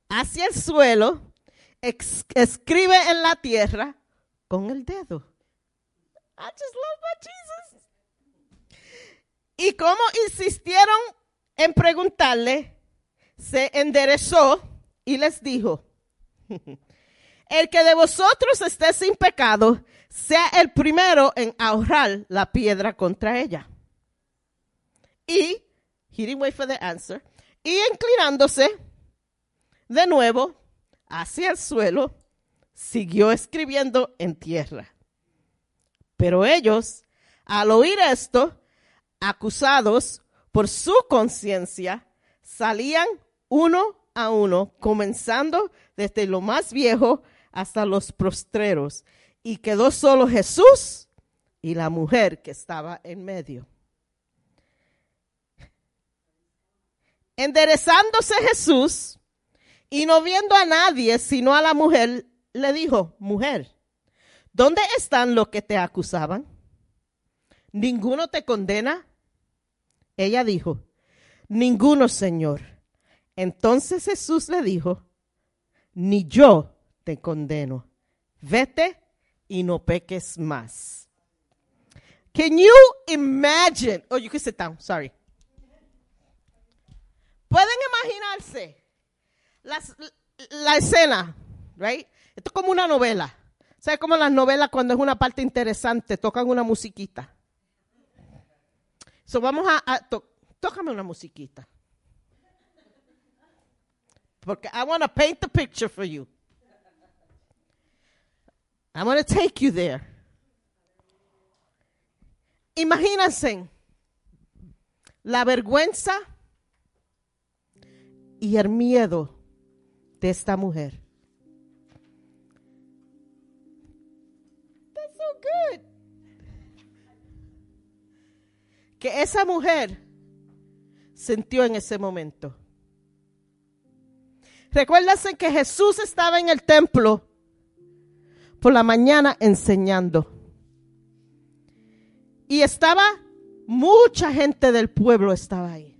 hacia el suelo, escribe en la tierra con el dedo. I just love my Jesus. Y como insistieron en preguntarle, se enderezó y les dijo, el que de vosotros esté sin pecado, sea el primero en ahorrar la piedra contra ella. Y, he didn't wait for the answer, y inclinándose de nuevo hacia el suelo, siguió escribiendo en tierra. Pero ellos, al oír esto, acusados por su conciencia, salían uno a uno, comenzando desde lo más viejo hasta los prostreros, y quedó solo Jesús y la mujer que estaba en medio. Enderezándose Jesús y no viendo a nadie sino a la mujer, le dijo, mujer, ¿dónde están los que te acusaban? ¿Ninguno te condena? Ella dijo, ninguno, Señor. Entonces Jesús le dijo, ni yo te condeno. Vete y no peques más. Can you imagine? Oh, you can sit down, sorry. Pueden imaginarse las, la escena, right? Esto es como una novela. ¿Sabes cómo las novelas cuando es una parte interesante tocan una musiquita? So vamos a, a tócame una musiquita. Porque I want to paint the picture for you. I'm going to take you there. Imagínense la vergüenza y el miedo de esta mujer. That's so good. Que esa mujer sintió en ese momento. Recuérdense que Jesús estaba en el templo por la mañana enseñando. Y estaba, mucha gente del pueblo estaba ahí.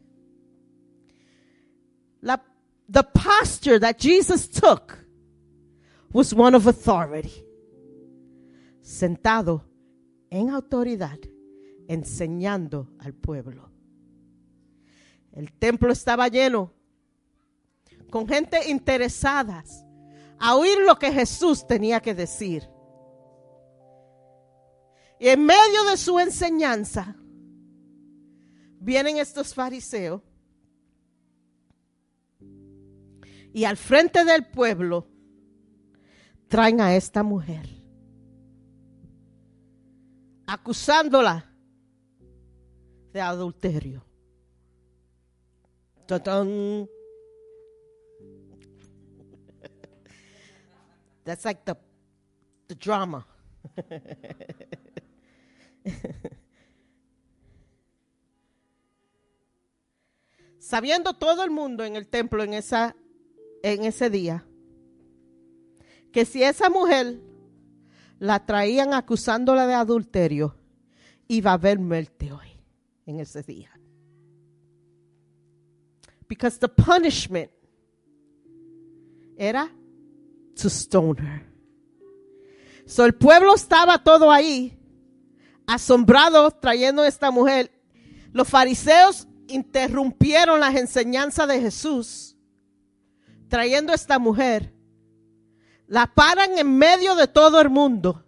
La, the posture that Jesus took was one of authority. Sentado en autoridad, enseñando al pueblo. El templo estaba lleno con gente interesada a oír lo que Jesús tenía que decir. Y en medio de su enseñanza, vienen estos fariseos y al frente del pueblo traen a esta mujer, acusándola de adulterio. Ta-tan. That's like the, the drama. Sabiendo todo el mundo en el templo en, esa, en ese día que si esa mujer la traían acusándola de adulterio, iba a haber muerte hoy, en ese día. Because the punishment era to stone her. So el pueblo estaba todo ahí, asombrado trayendo a esta mujer. Los fariseos interrumpieron las enseñanzas de Jesús, trayendo a esta mujer. La paran en medio de todo el mundo,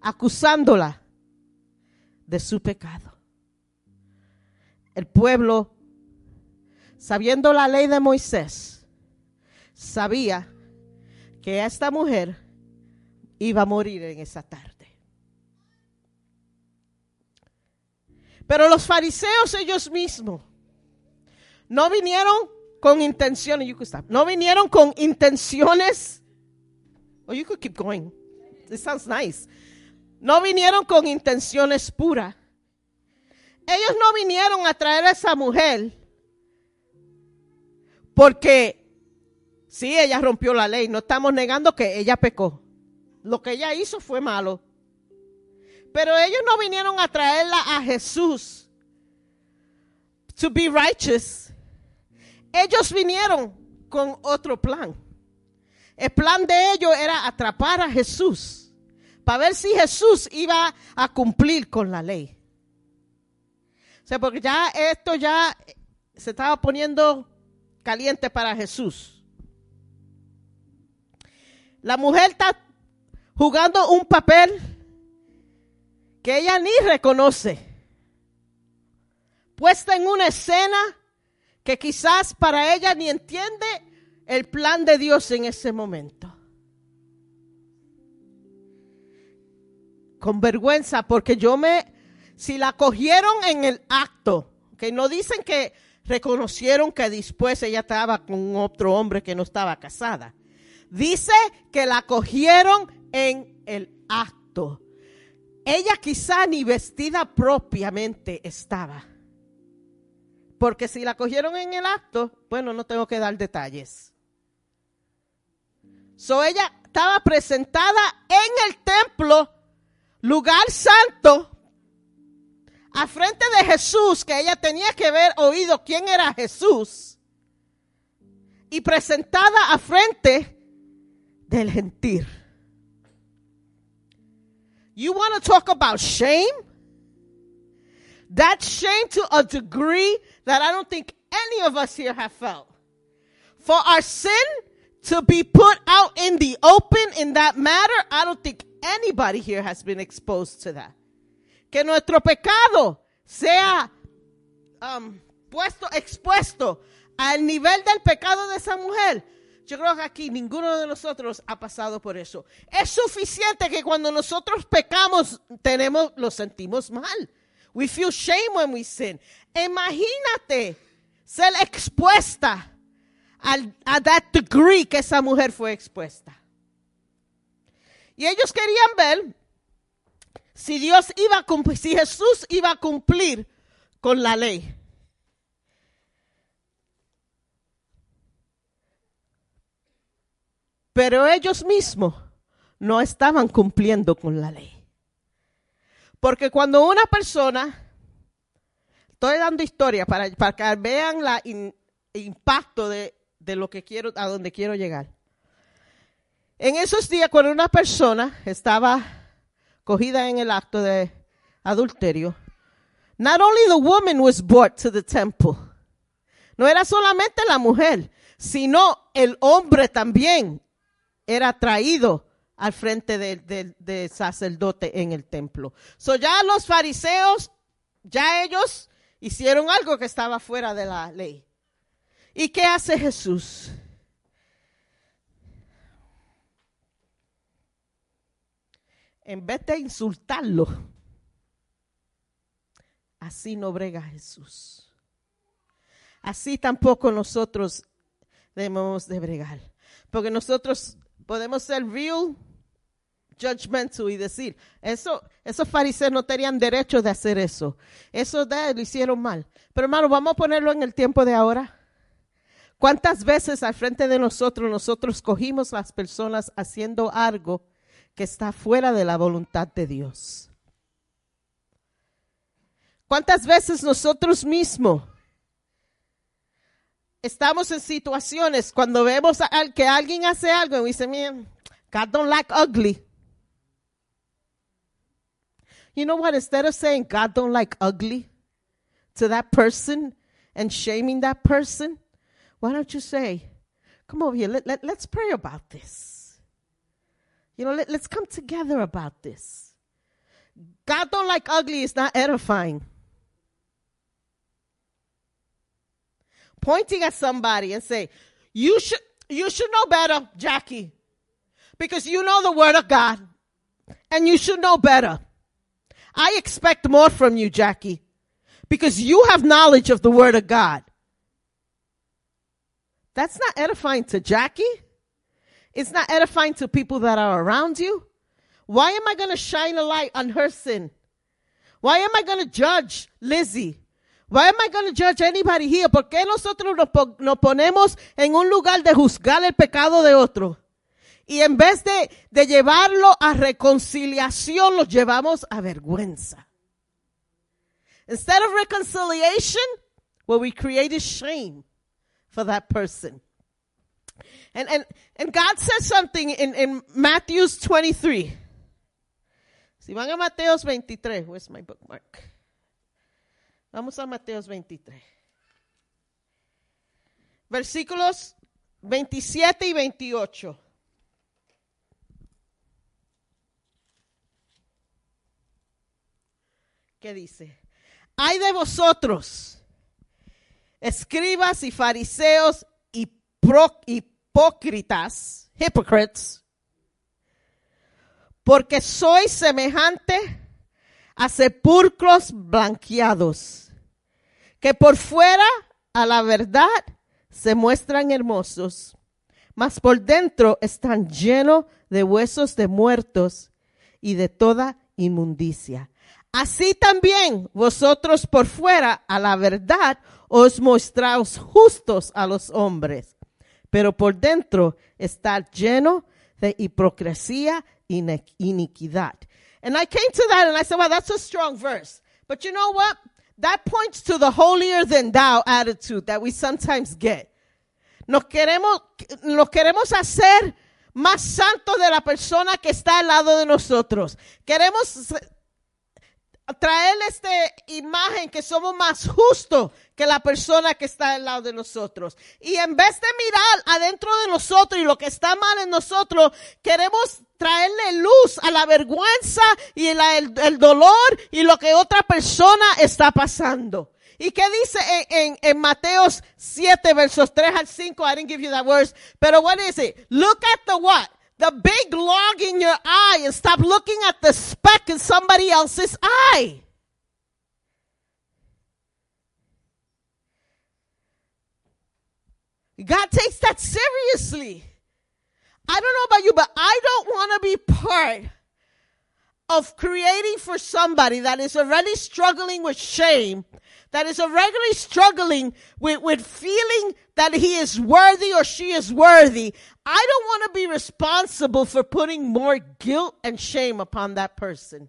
acusándola de su pecado. El pueblo, sabiendo la ley de Moisés, sabía que esta mujer iba a morir en esa tarde. Pero los fariseos ellos mismos no vinieron con intenciones, you could stop. no vinieron con intenciones, oh you could keep going, this sounds nice. No vinieron con intenciones puras. Ellos no vinieron a traer a esa mujer porque Sí, ella rompió la ley. No estamos negando que ella pecó. Lo que ella hizo fue malo. Pero ellos no vinieron a traerla a Jesús to be righteous. Ellos vinieron con otro plan. El plan de ellos era atrapar a Jesús para ver si Jesús iba a cumplir con la ley. O sea, porque ya esto ya se estaba poniendo caliente para Jesús. La mujer está jugando un papel que ella ni reconoce. Puesta en una escena que quizás para ella ni entiende el plan de Dios en ese momento. Con vergüenza, porque yo me, si la cogieron en el acto, que no dicen que reconocieron que después ella estaba con otro hombre que no estaba casada. Dice que la cogieron en el acto. Ella quizá ni vestida propiamente estaba. Porque si la cogieron en el acto, bueno, no tengo que dar detalles. So ella estaba presentada en el templo, lugar santo, a frente de Jesús, que ella tenía que haber oído quién era Jesús, y presentada a frente del. You want to talk about shame? That shame to a degree that I don't think any of us here have felt. For our sin to be put out in the open in that matter, I don't think anybody here has been exposed to that. Que nuestro pecado sea um, puesto, expuesto al nivel del pecado de esa mujer. Yo creo que aquí ninguno de nosotros ha pasado por eso. Es suficiente que cuando nosotros pecamos, tenemos, lo sentimos mal. We feel shame when we sin. Imagínate ser expuesta a that degree que esa mujer fue expuesta. Y ellos querían ver si Dios iba a cumplir, si Jesús iba a cumplir con la ley. Pero ellos mismos no estaban cumpliendo con la ley. Porque cuando una persona, estoy dando historia para, para que vean el impacto de, de lo que quiero, a donde quiero llegar. En esos días, cuando una persona estaba cogida en el acto de adulterio, not only the woman was brought to the temple, no era solamente la mujer, sino el hombre también era traído al frente del sacerdote en el templo. So ya los fariseos, ya ellos hicieron algo que estaba fuera de la ley. ¿Y qué hace Jesús? En vez de insultarlo, así no brega Jesús. Así tampoco nosotros debemos de bregar. Porque nosotros podemos ser real judgmental y decir, eso, esos fariseos no tenían derecho de hacer eso. Eso de, lo hicieron mal. Pero hermano, vamos a ponerlo en el tiempo de ahora. ¿Cuántas veces al frente de nosotros nosotros cogimos las personas haciendo algo que está fuera de la voluntad de Dios? ¿Cuántas veces nosotros mismos estamos en situaciones cuando vemos a, que alguien hace algo y dice, man, God don't like ugly. You know what? Instead of saying God don't like ugly to that person and shaming that person, why don't you say, come over here, let, let, let's pray about this. You know, let, let's come together about this. God don't like ugly is not edifying. Pointing at somebody and say, you should, you should know better, Jackie, because you know the word of God and you should know better. I expect more from you, Jackie, because you have knowledge of the word of God. That's not edifying to Jackie. It's not edifying to people that are around you. Why am I going to shine a light on her sin? Why am I going to judge Lizzie? Why am I going to judge anybody here? ¿Por qué nosotros nos, ponemos en un lugar de juzgar el pecado de otro? Y en vez de, llevarlo a reconciliación, lo llevamos a vergüenza. Instead of reconciliation, what we create is shame for that person. And, and, and God says something in, in Matthew 23. Si van a Mateos 23, where's my bookmark? Vamos a Mateos 23. Versículos 27 y 28. ¿Qué dice? Hay de vosotros, escribas y fariseos hipócritas, hypocrites, porque sois semejante a sepulcros blanqueados, que por fuera a la verdad se muestran hermosos, mas por dentro están llenos de huesos de muertos y de toda inmundicia. Así también vosotros por fuera a la verdad os mostraos justos a los hombres, pero por dentro está lleno de hipocresía y iniquidad. And I came to that and I said, well, that's a strong verse. But you know what? That points to the holier than thou attitude that we sometimes get. Nos queremos, nos queremos hacer más santos de la persona que está al lado de nosotros. Queremos traer esta imagen que somos más justos que la persona que está al lado de nosotros. Y en vez de mirar adentro de nosotros y lo que está mal en nosotros, queremos traerle luz a la vergüenza y el, el dolor y lo que otra persona está pasando. ¿Y qué dice en, en, en Mateos 7 versos 3 al 5? I didn't give you that verse. Pero what is it? Look at the what? The big log in your eye and stop looking at the speck in somebody else's eye. God takes that seriously. I don't know about you, but I don't want to be part of creating for somebody that is already struggling with shame, that is already struggling with, with feeling that he is worthy or she is worthy. I don't want to be responsible for putting more guilt and shame upon that person.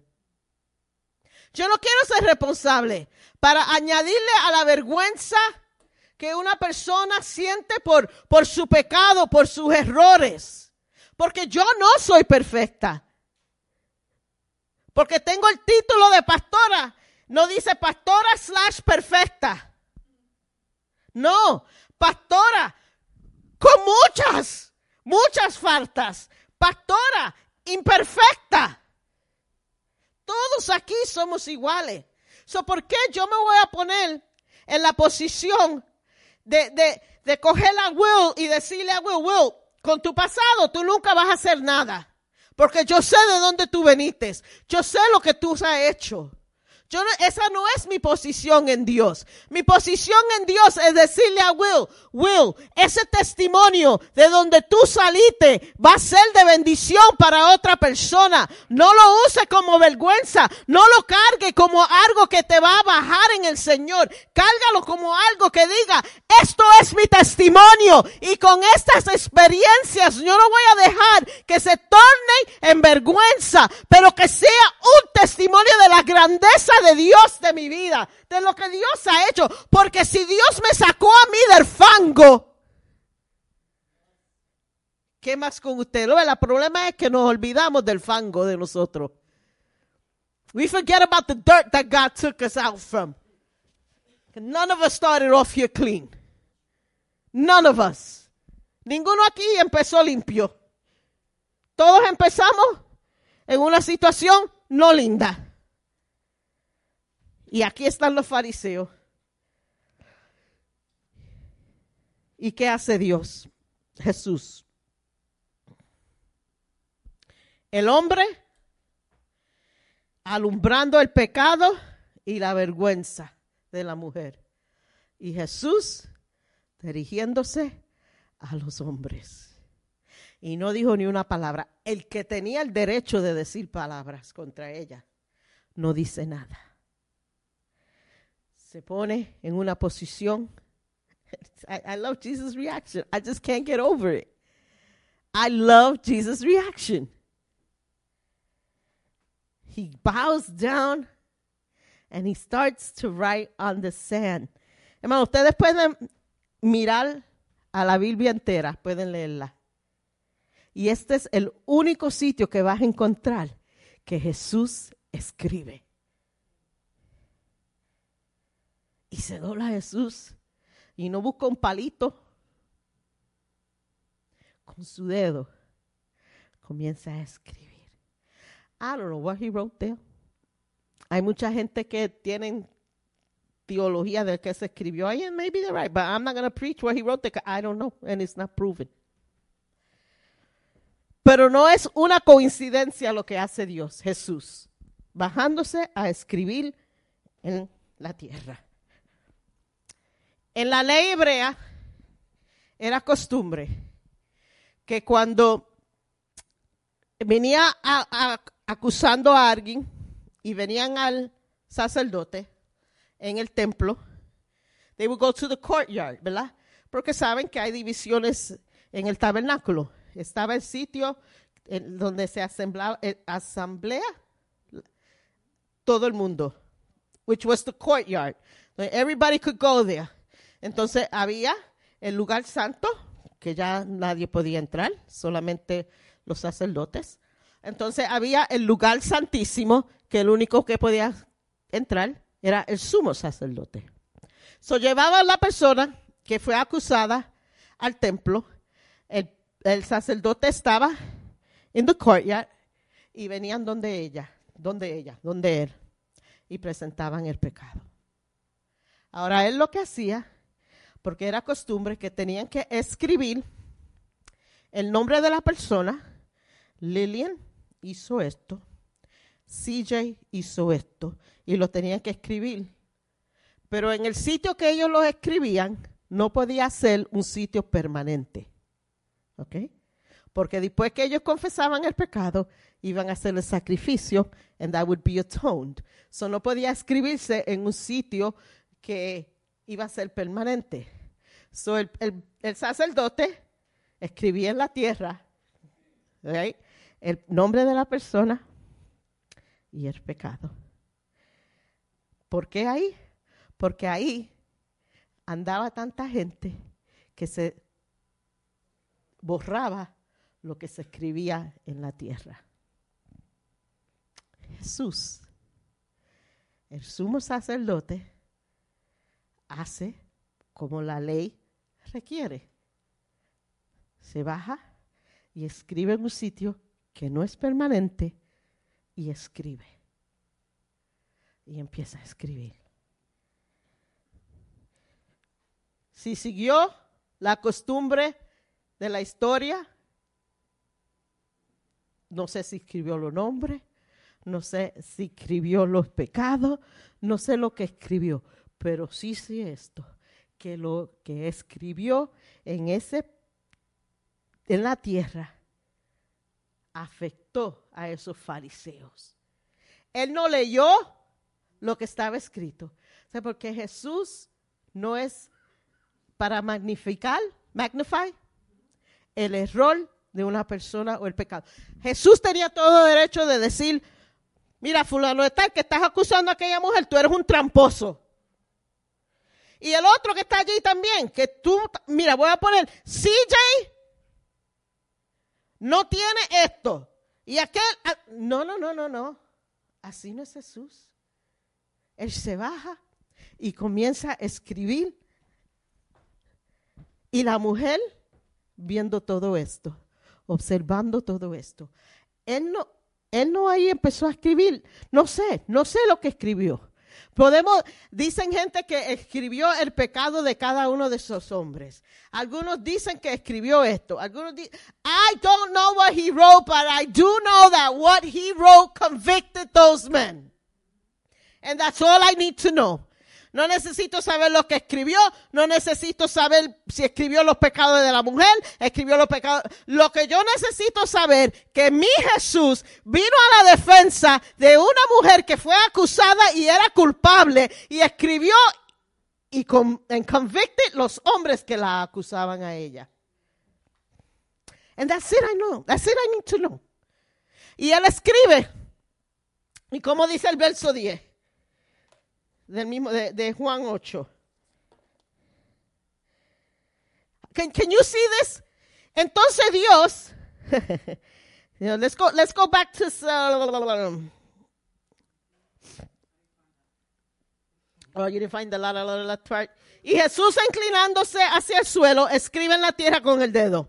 Yo no quiero ser responsable para añadirle a la vergüenza que una persona siente por, por su pecado, por sus errores. Porque yo no soy perfecta. Porque tengo el título de pastora. No dice pastora slash perfecta. No, pastora con muchas, muchas faltas. Pastora imperfecta. Todos aquí somos iguales. So, ¿Por qué yo me voy a poner en la posición de, de, de coger a Will y decirle a Will, Will, con tu pasado tú nunca vas a hacer nada? Porque yo sé de dónde tú veniste. Yo sé lo que tú has hecho. Yo no- esa no es mi posición en Dios. Mi posición en Dios es decirle a Will, Will, ese testimonio de donde tú saliste va a ser de bendición para otra persona. No lo use como vergüenza. No lo cargue como algo que te va a bajar en el Señor. Cárgalo como algo que diga, esto es mi testimonio. Y con estas experiencias yo no voy a dejar que se tornen en vergüenza, pero que sea un testimonio de la grandeza de Dios de mi vida, de lo que Dios ha hecho. Porque si Dios me sacó a mí del fango, ¿qué más con usted? Lo El problema es que nos olvidamos del fango de nosotros. We forget about the dirt that God took us out from. None of us started off here clean. None of us. Ninguno aquí empezó limpio. Todos empezamos en una situación no linda. Y aquí están los fariseos. ¿Y qué hace Dios? Jesús. El hombre alumbrando el pecado y la vergüenza de la mujer. Y Jesús dirigiéndose a los hombres. Y no dijo ni una palabra. El que tenía el derecho de decir palabras contra ella, no dice nada. Se pone en una posición. I, love Jesus' reaction. I just can't get over it. I love Jesus' reaction. He bows down and he starts to write on the sand. Hermano, ustedes pueden mirar a la Biblia entera, pueden leerla. Y este es el único sitio que vas a encontrar que Jesús escribe. Y se dobla Jesús y no busca un palito. Con su dedo comienza a escribir. I don't know what he wrote there. Hay mucha gente que tienen teología de que se escribió ahí, maybe they're right, but I'm not going to preach what he wrote there I don't know, and it's not proven. Pero no es una coincidencia lo que hace Dios, Jesús, bajándose a escribir en la tierra. En la ley hebrea era costumbre que cuando venía a- acusando a alguien y venían al sacerdote en el templo, they would go to the courtyard, ¿verdad? Porque saben que hay divisiones en el tabernáculo. Estaba el sitio en donde se asamblea, eh, asamblea todo el mundo, which was the courtyard. Everybody could go there. Entonces había el lugar santo, que ya nadie podía entrar, solamente los sacerdotes. Entonces había el lugar santísimo, que el único que podía entrar era el sumo sacerdote. So llevaban la persona que fue acusada al templo. El, el sacerdote estaba en the courtyard y venían donde ella, donde ella, donde él y presentaban el pecado. Ahora él lo que hacía, porque era costumbre que tenían que escribir el nombre de la persona, Lillian hizo esto, CJ hizo esto, y lo tenían que escribir. Pero en el sitio que ellos lo escribían, no podía ser un sitio permanente. ¿Ok? Porque después que ellos confesaban el pecado, iban a hacer el sacrificio, and that would be atoned. So no podía escribirse en un sitio que iba a ser permanente. So el, sacerdote escribía en la tierra el nombre de la persona y el pecado. ¿Por qué ahí? Porque ahí andaba tanta gente que se borraba lo que se escribía en la tierra. Jesús, el sumo sacerdote, hace como la ley requiere. Se baja y escribe en un sitio que no es permanente y escribe. Y empieza a escribir. Si siguió la costumbre de la historia, no sé si escribió los nombres, no sé si escribió los pecados, no sé lo que escribió, pero sí sé esto, que lo que escribió en ese en la tierra afectó a esos fariseos. Él no leyó lo que estaba escrito, o porque Jesús no es para magnificar, magnify el error de una persona o el pecado. Jesús tenía todo derecho de decir, mira, fulano de tal, que estás acusando a aquella mujer, tú eres un tramposo. Y el otro que está allí también, que tú, mira, voy a poner, CJ no tiene esto. Y aquel, ah, no, no, no, no, no. Así no es Jesús. Él se baja y comienza a escribir. Y la mujer, viendo todo esto, observando todo esto, él no, él no ahí empezó a escribir. No sé, no sé lo que escribió. Podemos, dicen gente que escribió el pecado de cada uno de esos hombres. Algunos dicen que escribió esto. Algunos dicen, I don't know what he wrote, but I do know that what he wrote convicted those men. And that's all I need to know. No necesito saber lo que escribió, no necesito saber si escribió los pecados de la mujer, escribió los pecados. Lo que yo necesito saber que mi Jesús vino a la defensa de una mujer que fue acusada y era culpable y escribió y con, convicted los hombres que la acusaban a ella. And that's it I know. That's it I need to know. Y él escribe. Y como dice el verso 10 del mismo de, Juan 8. Can, you see this? Entonces Dios, you let's go, let's go back to, oh, you didn't find the la, la, la, la part. Y Jesús inclinándose hacia el suelo, escribe en la tierra con el dedo.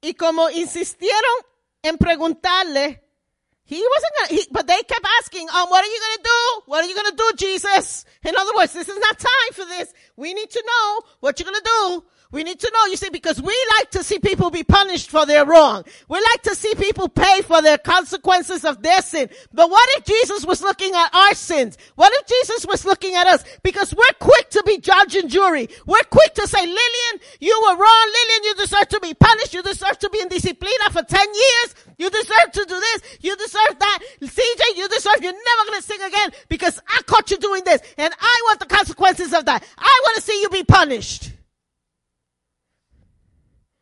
Y como insistieron en preguntarle, he wasn't gonna, he, but they kept asking, um, what are you gonna do? What are you gonna do, Jesus? In other words, this is not time for this. We need to know what you're gonna do. We need to know, you see, because we like to see people be punished for their wrong. We like to see people pay for their consequences of their sin. But what if Jesus was looking at our sins? What if Jesus was looking at us? Because we're quick to be judge and jury. We're quick to say, Lillian, you were wrong. Lillian, you deserve to be punished. You deserve to be in disciplina for 10 years. You deserve to do this. You deserve that. CJ, you deserve, you're never going to sing again because I caught you doing this and I want the consequences of that. I want to see you be punished. But what, what,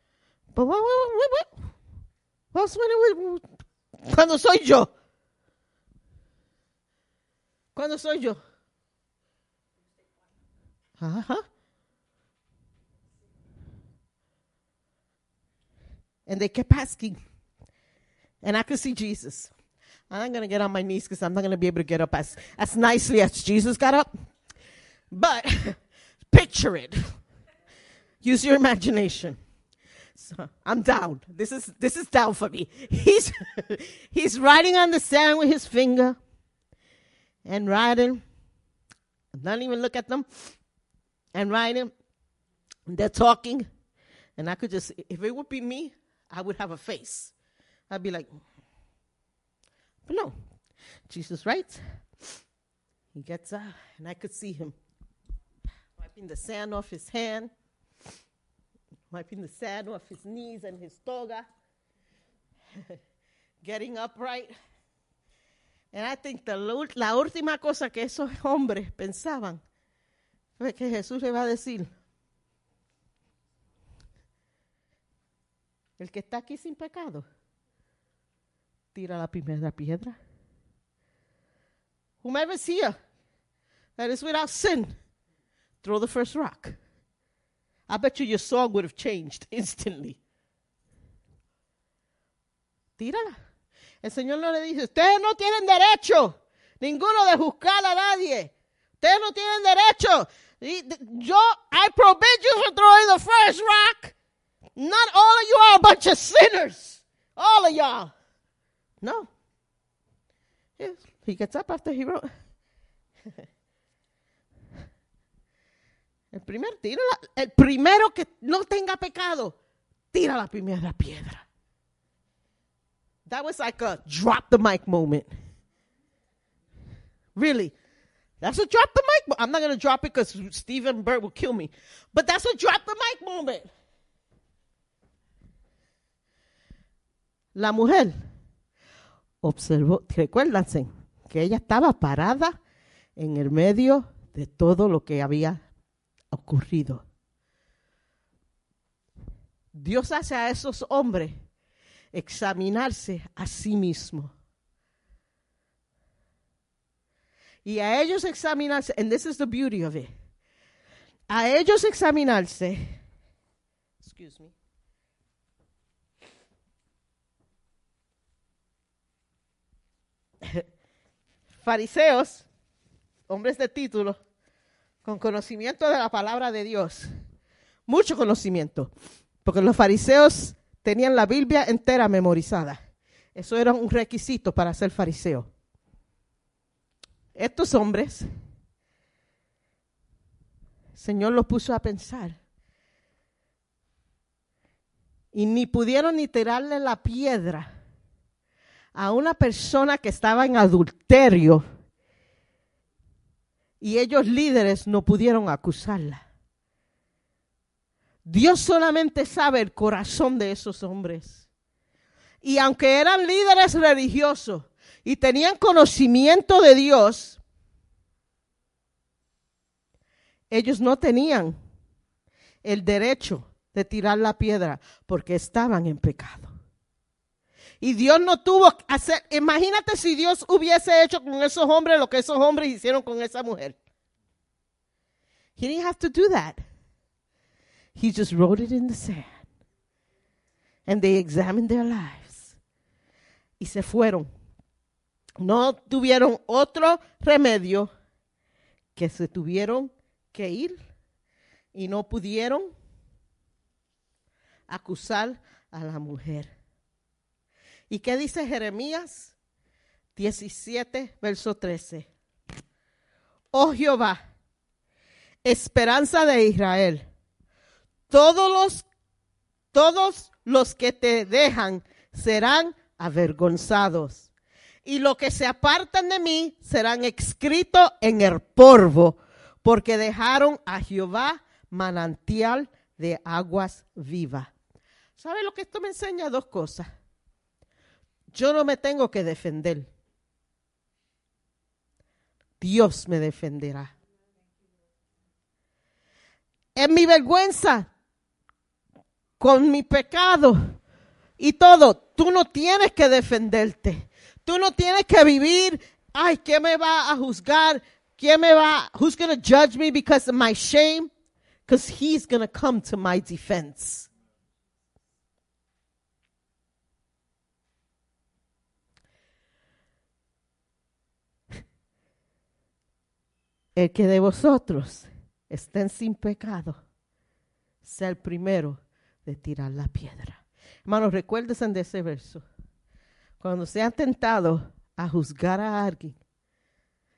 what, what, what's when it was, cuando soy yo? Cuando soy yo? Ajá. And they kept asking. And I could see Jesus. I'm going to get on my knees because I'm not going to be able to get up as, as nicely as Jesus got up. But picture it. Use your imagination. So I'm down. This is this is down for me. He's he's writing on the sand with his finger and writing. Not even look at them and writing. They're talking, and I could just if it would be me, I would have a face. I'd be like, but no. Jesus writes. He gets up, and I could see him wiping the sand off his hand wiping the sand off his knees and his toga, getting upright. And I think the, la última cosa que esos hombres pensaban fue que Jesús le va a decir, el que está aquí sin pecado, tira la primera piedra. Whomever's here that is without sin, throw the first rock. I bet you your song would have changed instantly. Tírala. El Señor no le dice, ustedes no tienen derecho, ninguno de juzgar a nadie. Ustedes no tienen derecho. Yo, I forbid you from throwing the first rock. Not all of you are a bunch of sinners. All of y'all. No. He gets up after he wrote. El primer, el primero que no tenga pecado, tira la primera piedra. That was like a drop the mic moment. Really. That's a drop the mic. I'm not going to drop it because Stephen Burt will kill me. But that's a drop the mic moment. La mujer observó, recuérdense, que ella estaba parada en el medio de todo lo que había ocurrido. Dios hace a esos hombres examinarse a sí mismo. Y a ellos examinarse, and this is the beauty of it. A ellos examinarse, excuse me. Fariseos, hombres de título, con conocimiento de la palabra de Dios. Mucho conocimiento. Porque los fariseos tenían la Biblia entera memorizada. Eso era un requisito para ser fariseo. Estos hombres, el Señor los puso a pensar. Y ni pudieron ni tirarle la piedra a una persona que estaba en adulterio y ellos líderes no pudieron acusarla. Dios solamente sabe el corazón de esos hombres. Y aunque eran líderes religiosos y tenían conocimiento de Dios, ellos no tenían el derecho de tirar la piedra porque estaban en pecado. Y Dios no tuvo que hacer, imagínate si Dios hubiese hecho con esos hombres lo que esos hombres hicieron con esa mujer. He didn't have to do that. He just wrote it in the sand. And they examined their lives. Y se fueron. No tuvieron otro remedio que se tuvieron que ir y no pudieron acusar a la mujer. ¿Y qué dice Jeremías 17, verso 13? Oh Jehová, esperanza de Israel, todos los, todos los que te dejan serán avergonzados. Y los que se apartan de mí serán escritos en el polvo, porque dejaron a Jehová manantial de aguas vivas. ¿Sabe lo que esto me enseña? Dos cosas. Yo no me tengo que defender. Dios me defenderá. En mi vergüenza, con mi pecado y todo, tú no tienes que defenderte. Tú no tienes que vivir, ay, ¿quién me va a juzgar? ¿Quién me va? Who's going to judge me because of my shame? Because he's going to come to my defense. El que de vosotros estén sin pecado, sea el primero de tirar la piedra. Hermanos, recuérdense de ese verso. Cuando sean tentados a juzgar a alguien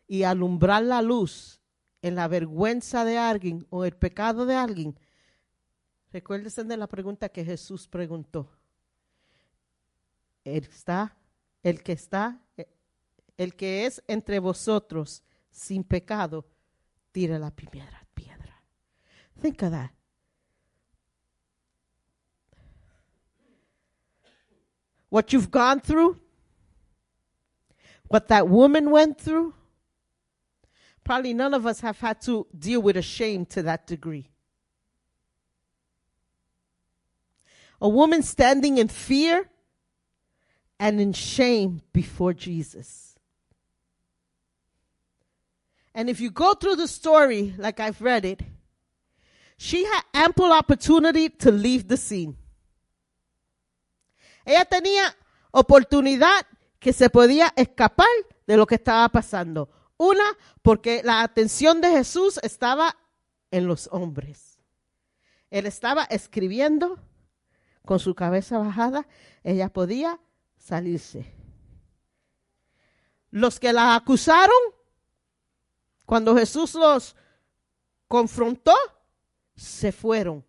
y alumbrar la luz en la vergüenza de alguien o el pecado de alguien, recuérdense de la pregunta que Jesús preguntó. Está, el que está, el que es entre vosotros sin pecado, tira la piedra. piedra. Think of that. What you've gone through, what that woman went through, probably none of us have had to deal with a shame to that degree. A woman standing in fear and in shame before Jesus. And if you go through the story like I've read it, she had ample opportunity to leave the scene. Ella tenía oportunidad que se podía escapar de lo que estaba pasando. Una, porque la atención de Jesús estaba en los hombres. Él estaba escribiendo con su cabeza bajada. Ella podía salirse. Los que la acusaron, cuando Jesús los confrontó, se fueron.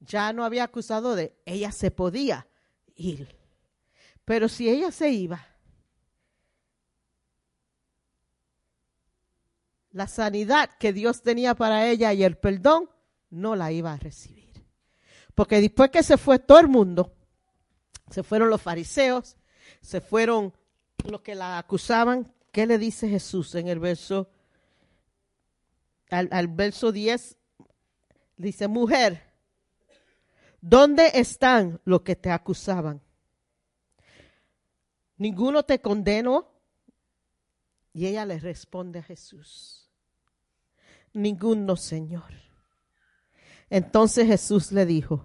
Ya no había acusado de ella se podía ir. Pero si ella se iba, la sanidad que Dios tenía para ella y el perdón no la iba a recibir. Porque después que se fue todo el mundo, se fueron los fariseos, se fueron los que la acusaban. ¿Qué le dice Jesús en el verso, al, verso 10? Dice, mujer, ¿dónde están los que te acusaban? ¿Ninguno te condenó? Y ella le responde a Jesús, ninguno, Señor. Entonces Jesús le dijo,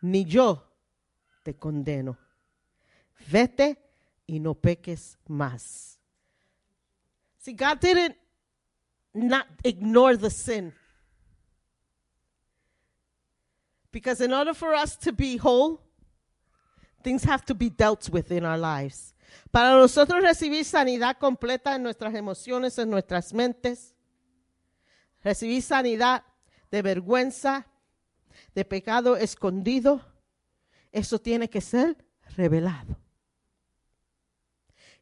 ni yo te condeno. Vete y no peques más. See, God not ignore the sin. Because in order for us to be whole, things have to be dealt with in our lives. Para nosotros recibir sanidad completa en nuestras emociones, en nuestras mentes, recibir sanidad de vergüenza, de pecado escondido, eso tiene que ser revelado.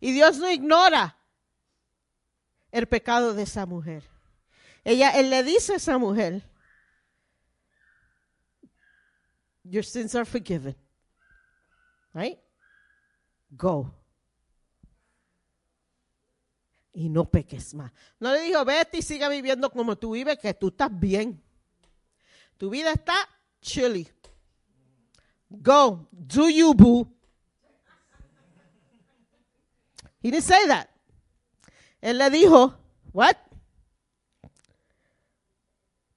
Y Dios no ignora el pecado de esa mujer. Ella, él le dice a esa mujer, your sins are forgiven. Right? Go. Y no peques más. No le dijo, vete y siga viviendo como tú vives, que tú estás bien. Tu vida está chilly. Go. Do you, boo. He didn't say that. Él le dijo, what?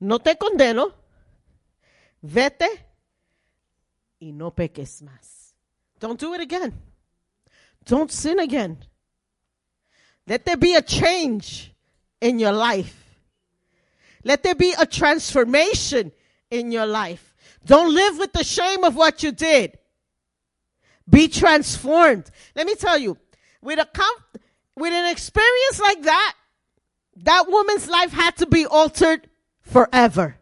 No te condeno. Vete y no peques más. Don't do it again. Don't sin again. Let there be a change in your life. Let there be a transformation in your life. Don't live with the shame of what you did. Be transformed. Let me tell you, with a com- with an experience like that, that woman's life had to be altered forever.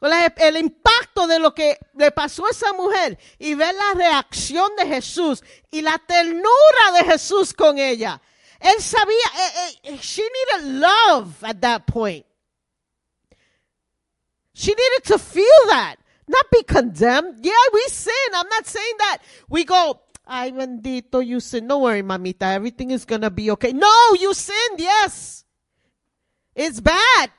El impacto de lo que le pasó a esa mujer y ver la reacción de Jesús y la ternura de Jesús con ella. Él sabía, eh, eh, she needed love at that point. She needed to feel that, not be condemned. Yeah, we sin. I'm not saying that we go, ay bendito, you sin. Don't worry, mamita, everything is gonna be okay. No, you sinned, yes. It's bad.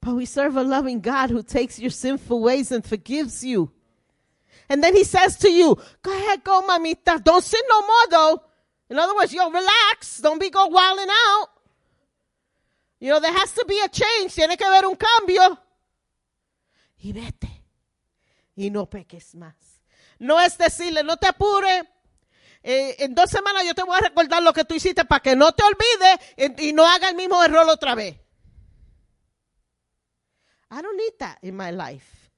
But we serve a loving God who takes your sinful ways and forgives you. And then he says to you, go ahead, go, mamita. Don't sin no more though. In other words, yo, relax. Don't be go wilding out. You know, there has to be a change. Tiene que haber un cambio. Y vete. Y no peques más. No es decirle, no te apures. eh, en dos semanas yo te voy a recordar lo que tú hiciste para que no te olvides y, y no haga el mismo error otra vez. I don't need that in my life.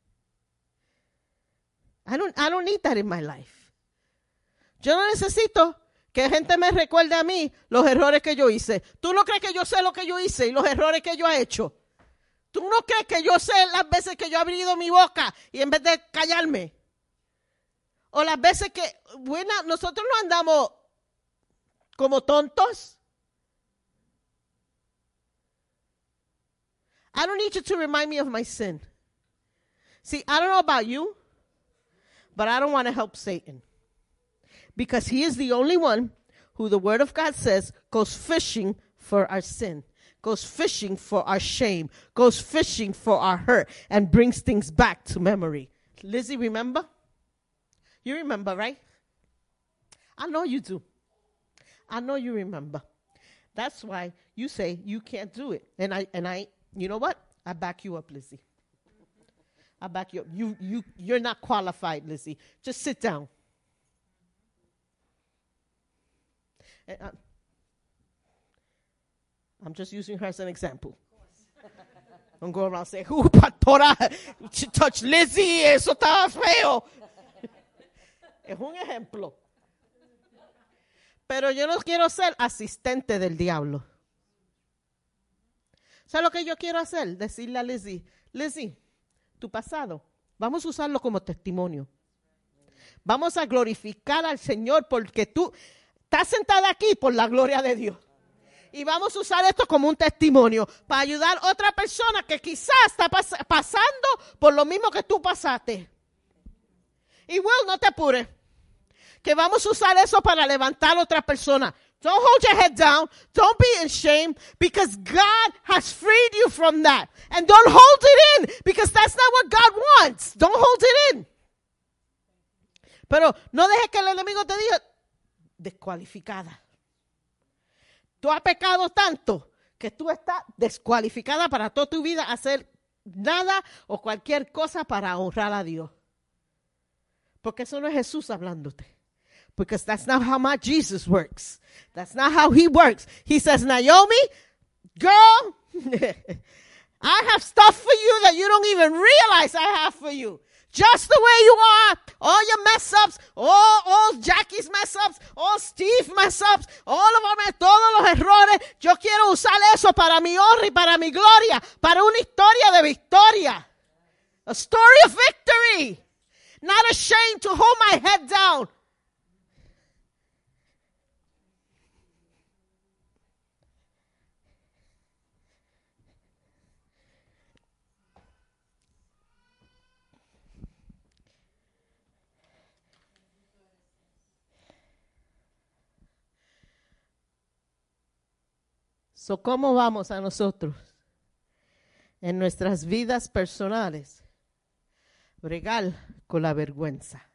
I don't, I don't need that in my life. Yo no necesito que gente me recuerde a mí los errores que yo hice. ¿Tú no crees que yo sé lo que yo hice y los errores que yo he hecho? ¿Tú no crees que yo sé las veces que yo he mi boca y en vez de callarme? O las veces que, bueno, nosotros no andamos como tontos. I don't need you to remind me of my sin. See, I don't know about you, but I don't want to help Satan. Because he is the only one who the word of God says goes fishing for our sin, goes fishing for our shame, goes fishing for our hurt, and brings things back to memory. Lizzie, remember? You remember, right? I know you do. I know you remember. That's why you say you can't do it. And I and I you know what? I back you up, Lizzie. I back you up. You you you're not qualified, Lizzie. Just sit down. And, uh, I'm just using her as an example. Don't go around saying, "Ooh, pastora, she touched Lizzie, eso estaba feo." es un ejemplo. Pero yo no quiero ser asistente del diablo. ¿Sabes lo que yo quiero hacer? Decirle a Lizzie, Lizzie, tu pasado, vamos a usarlo como testimonio. Vamos a glorificar al Señor porque tú estás sentada aquí por la gloria de Dios. Y vamos a usar esto como un testimonio para ayudar a otra persona que quizás está pas- pasando por lo mismo que tú pasaste. Y Will, no te apures. Que vamos a usar eso para levantar a otra persona. Don't hold your head down. Don't be ashamed because God has freed you from that. And don't hold it in because that's not what God wants. Don't hold it in. Pero no dejes que el enemigo te diga descualificada. Tú has pecado tanto que tú estás descualificada para toda tu vida hacer nada o cualquier cosa para honrar a Dios. Porque eso no es Jesús hablándote. Because that's not how my Jesus works. That's not how he works. He says, Naomi, girl, I have stuff for you that you don't even realize I have for you. Just the way you are, all your mess ups, all, all Jackie's mess ups, all Steve mess ups, all of todos los errores. Yo quiero usar eso para mi honra y para mi gloria, para una historia de victoria. A story of victory. Not ashamed to hold my head down. So, ¿Cómo vamos a nosotros en nuestras vidas personales bregar con la vergüenza?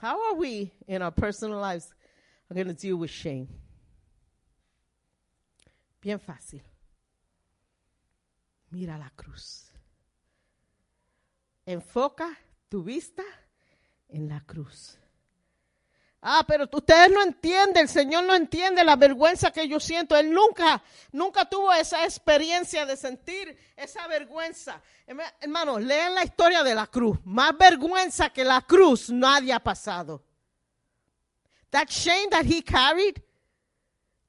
How are we in our personal lives going to deal with shame? Bien fácil. Mira la cruz. Enfoca tu vista en la cruz. Ah, pero ustedes no entienden, el Señor no entiende la vergüenza que yo siento. Él nunca, nunca tuvo esa experiencia de sentir esa vergüenza. Herma- Hermanos, lean la historia de la cruz. Más vergüenza que la cruz nadie ha pasado. That shame that he carried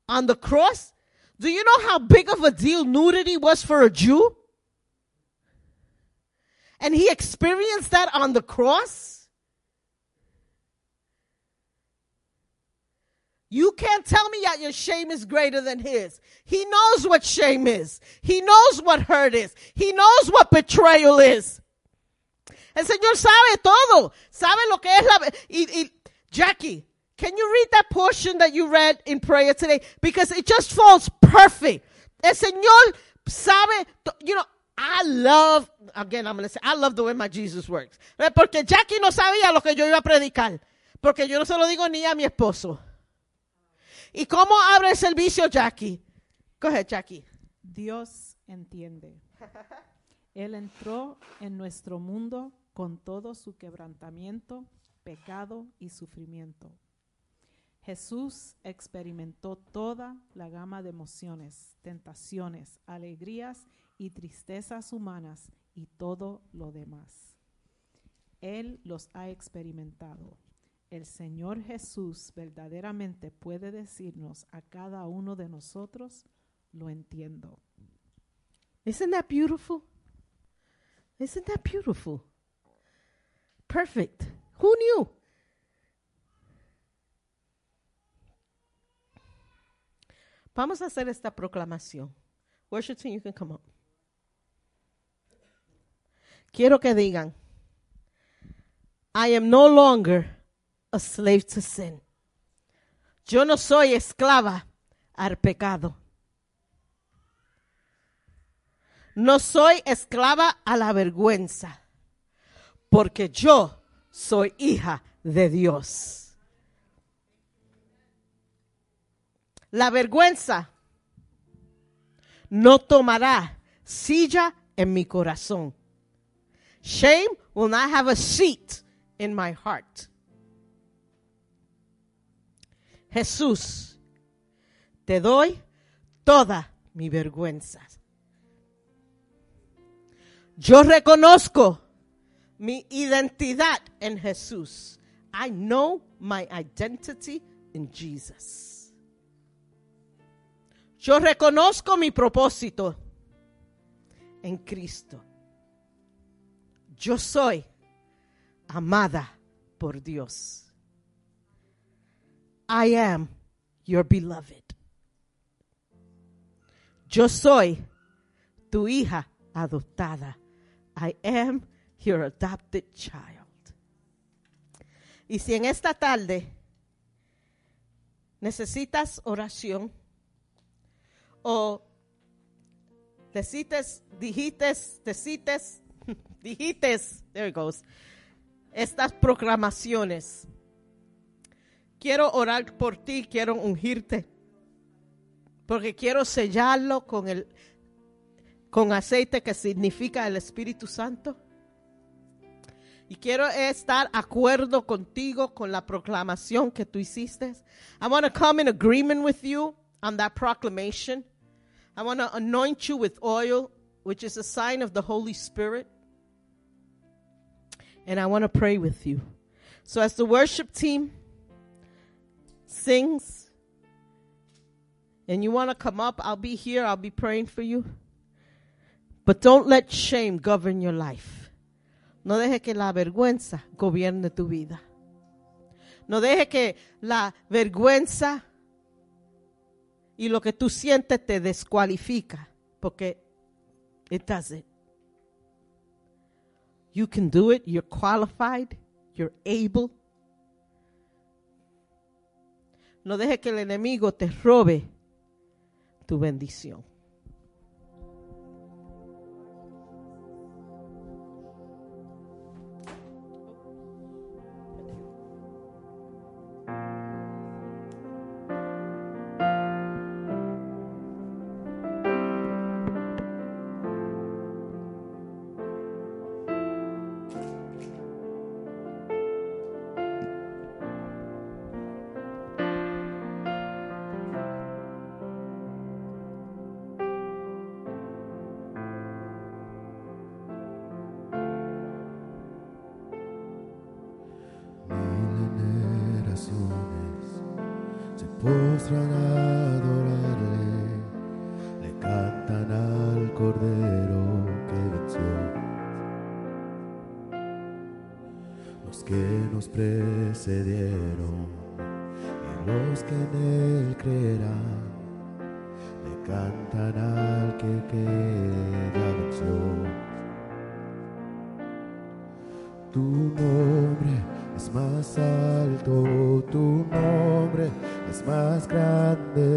on the cross. Do you know how big of a deal nudity was for a Jew? And he experienced that on the cross? You can't tell me that your shame is greater than his. He knows what shame is. He knows what hurt is. He knows what betrayal is. El Señor sabe todo. Sabe lo que es la... Y, y, Jackie, can you read that portion that you read in prayer today? Because it just falls perfect. El Señor sabe... You know, I love... Again, I'm going to say, I love the way my Jesus works. Porque Jackie no sabía lo que yo iba a predicar. Porque yo no se lo digo ni a mi esposo. ¿Y cómo abre el servicio, Jackie? Ahead, Jackie. Dios entiende. Él entró en nuestro mundo con todo su quebrantamiento, pecado y sufrimiento. Jesús experimentó toda la gama de emociones, tentaciones, alegrías y tristezas humanas y todo lo demás. Él los ha experimentado. El Señor Jesús verdaderamente puede decirnos a cada uno de nosotros, lo entiendo. Isn't that beautiful? Isn't that beautiful? Perfect. Who knew? Vamos a hacer esta proclamación. Worship team, you can come up. Quiero que digan, I am no longer a slave to sin. Yo no soy esclava al pecado. No soy esclava a la vergüenza, porque yo soy hija de Dios. La vergüenza no tomará silla en mi corazón. Shame will not have a seat in my heart. Jesús, te doy toda mi vergüenza. Yo reconozco mi identidad en Jesús. I know my identity in Jesus. Yo reconozco mi propósito en Cristo. Yo soy amada por Dios. I am your beloved. Yo soy tu hija adoptada. I am your adopted child. Y si en esta tarde necesitas oración o decites, dijites, decites, dijites, there it goes, estas proclamaciones. Quiero orar por ti, quiero ungirte, porque quiero sellarlo con el con aceite que significa el Espíritu Santo. Y quiero estar acuerdo contigo con la proclamación que tú hiciste. I want to come in agreement with you on that proclamation. I want to anoint you with oil, which is a sign of the Holy Spirit. And I want to pray with you. So as the worship team sings, and you want to come up, I'll be here. I'll be praying for you. But don't let shame govern your life. No deje que la vergüenza gobierne tu vida. No deje que la vergüenza y lo que tú sientes te descualifica, porque it doesn't. You can do it. You're qualified. You're able. No deje que el enemigo te robe tu bendición. Le cantan al Cordero que venció. Los que nos precedieron y los que en él creerán, le cantan al que, que ya venció. Tu nombre más grande,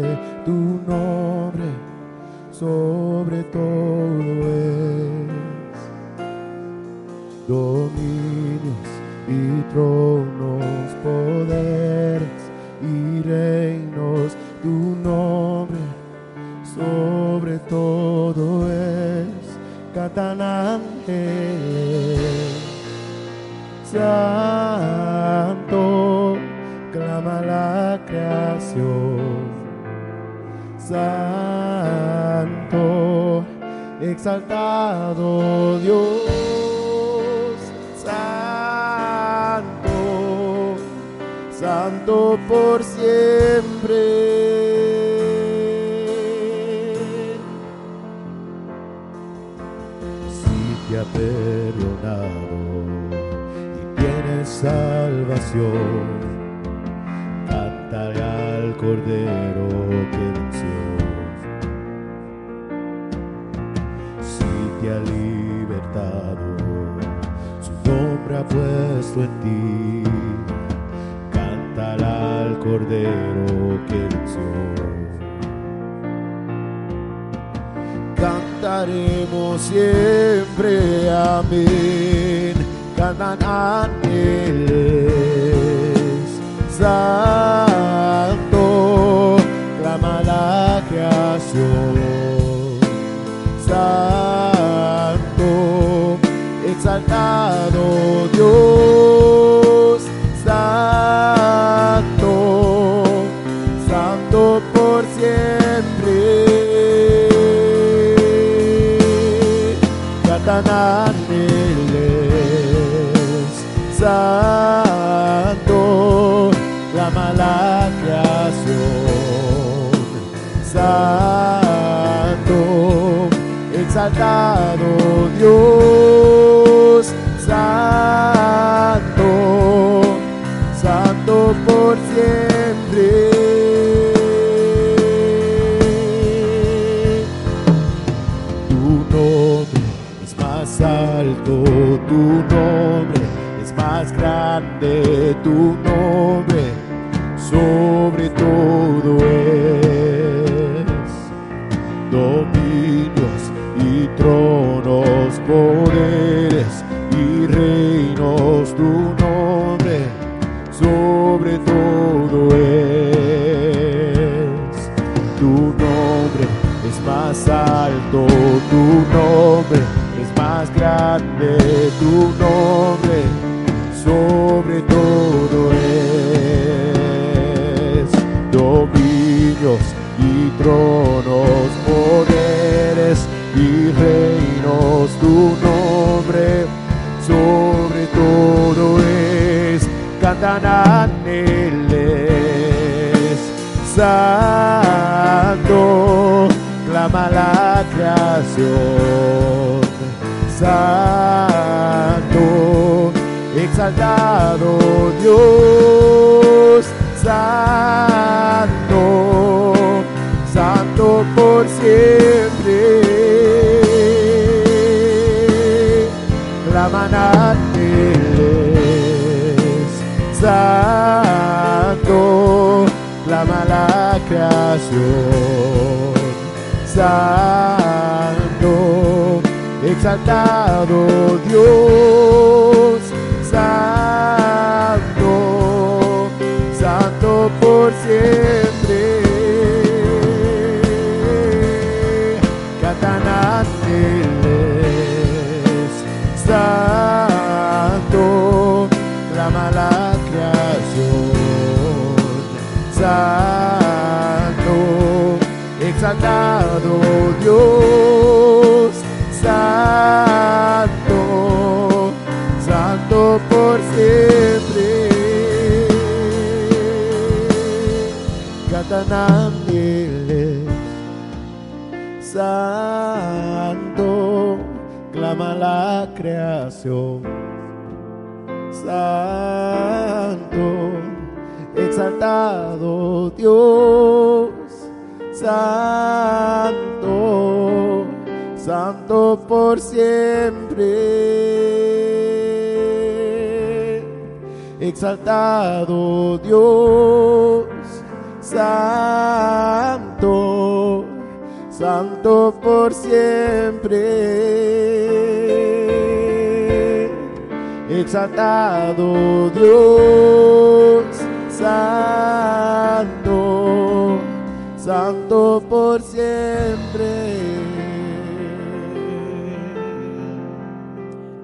sobre todo es. Tu nombre es más alto, tu nombre es más grande, tu nombre sobre todo es. Dominios y tronos, poderes y reinos, tu nombre sobre todo es. Cantan santo, clama la creación, santo, exaltado Dios, santo, santo por siempre. Claman ángeles, santo, clama la creación, santo, exaltado Dios, santo, santo por siempre. Ángeles, santo, clama la creación, santo, exaltado Dios, santo, santo por siempre. Cantan santo, clama la creación, exaltado Dios, santo, santo por siempre, exaltado Dios, santo, santo por siempre, exaltado Dios, santo, santo por siempre.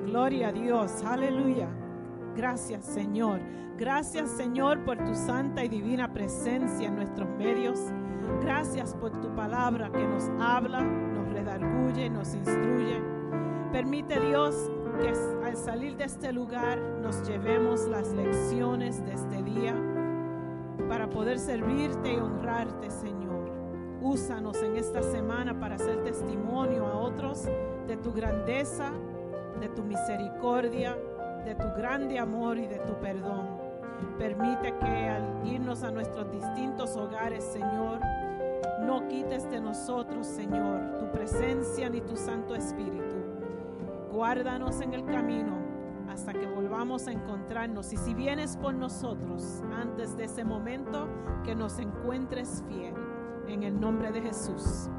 Gloria a Dios, aleluya. Gracias Señor. Gracias Señor por tu santa y divina presencia en nuestros medios. Gracias por tu palabra que nos habla, nos redarguye, nos instruye. Permite Dios que al salir de este lugar nos llevemos las lecciones de este día para poder servirte y honrarte, Señor. Úsanos en esta semana para hacer testimonio a otros de tu grandeza, de tu misericordia, de tu grande amor y de tu perdón. Permite que al irnos a nuestros distintos hogares, Señor, no quites de nosotros, Señor, tu presencia ni tu Santo Espíritu. Guárdanos en el camino hasta que volvamos a encontrarnos. Y si vienes por nosotros antes de ese momento, que nos encuentres fiel. En el nombre de Jesús.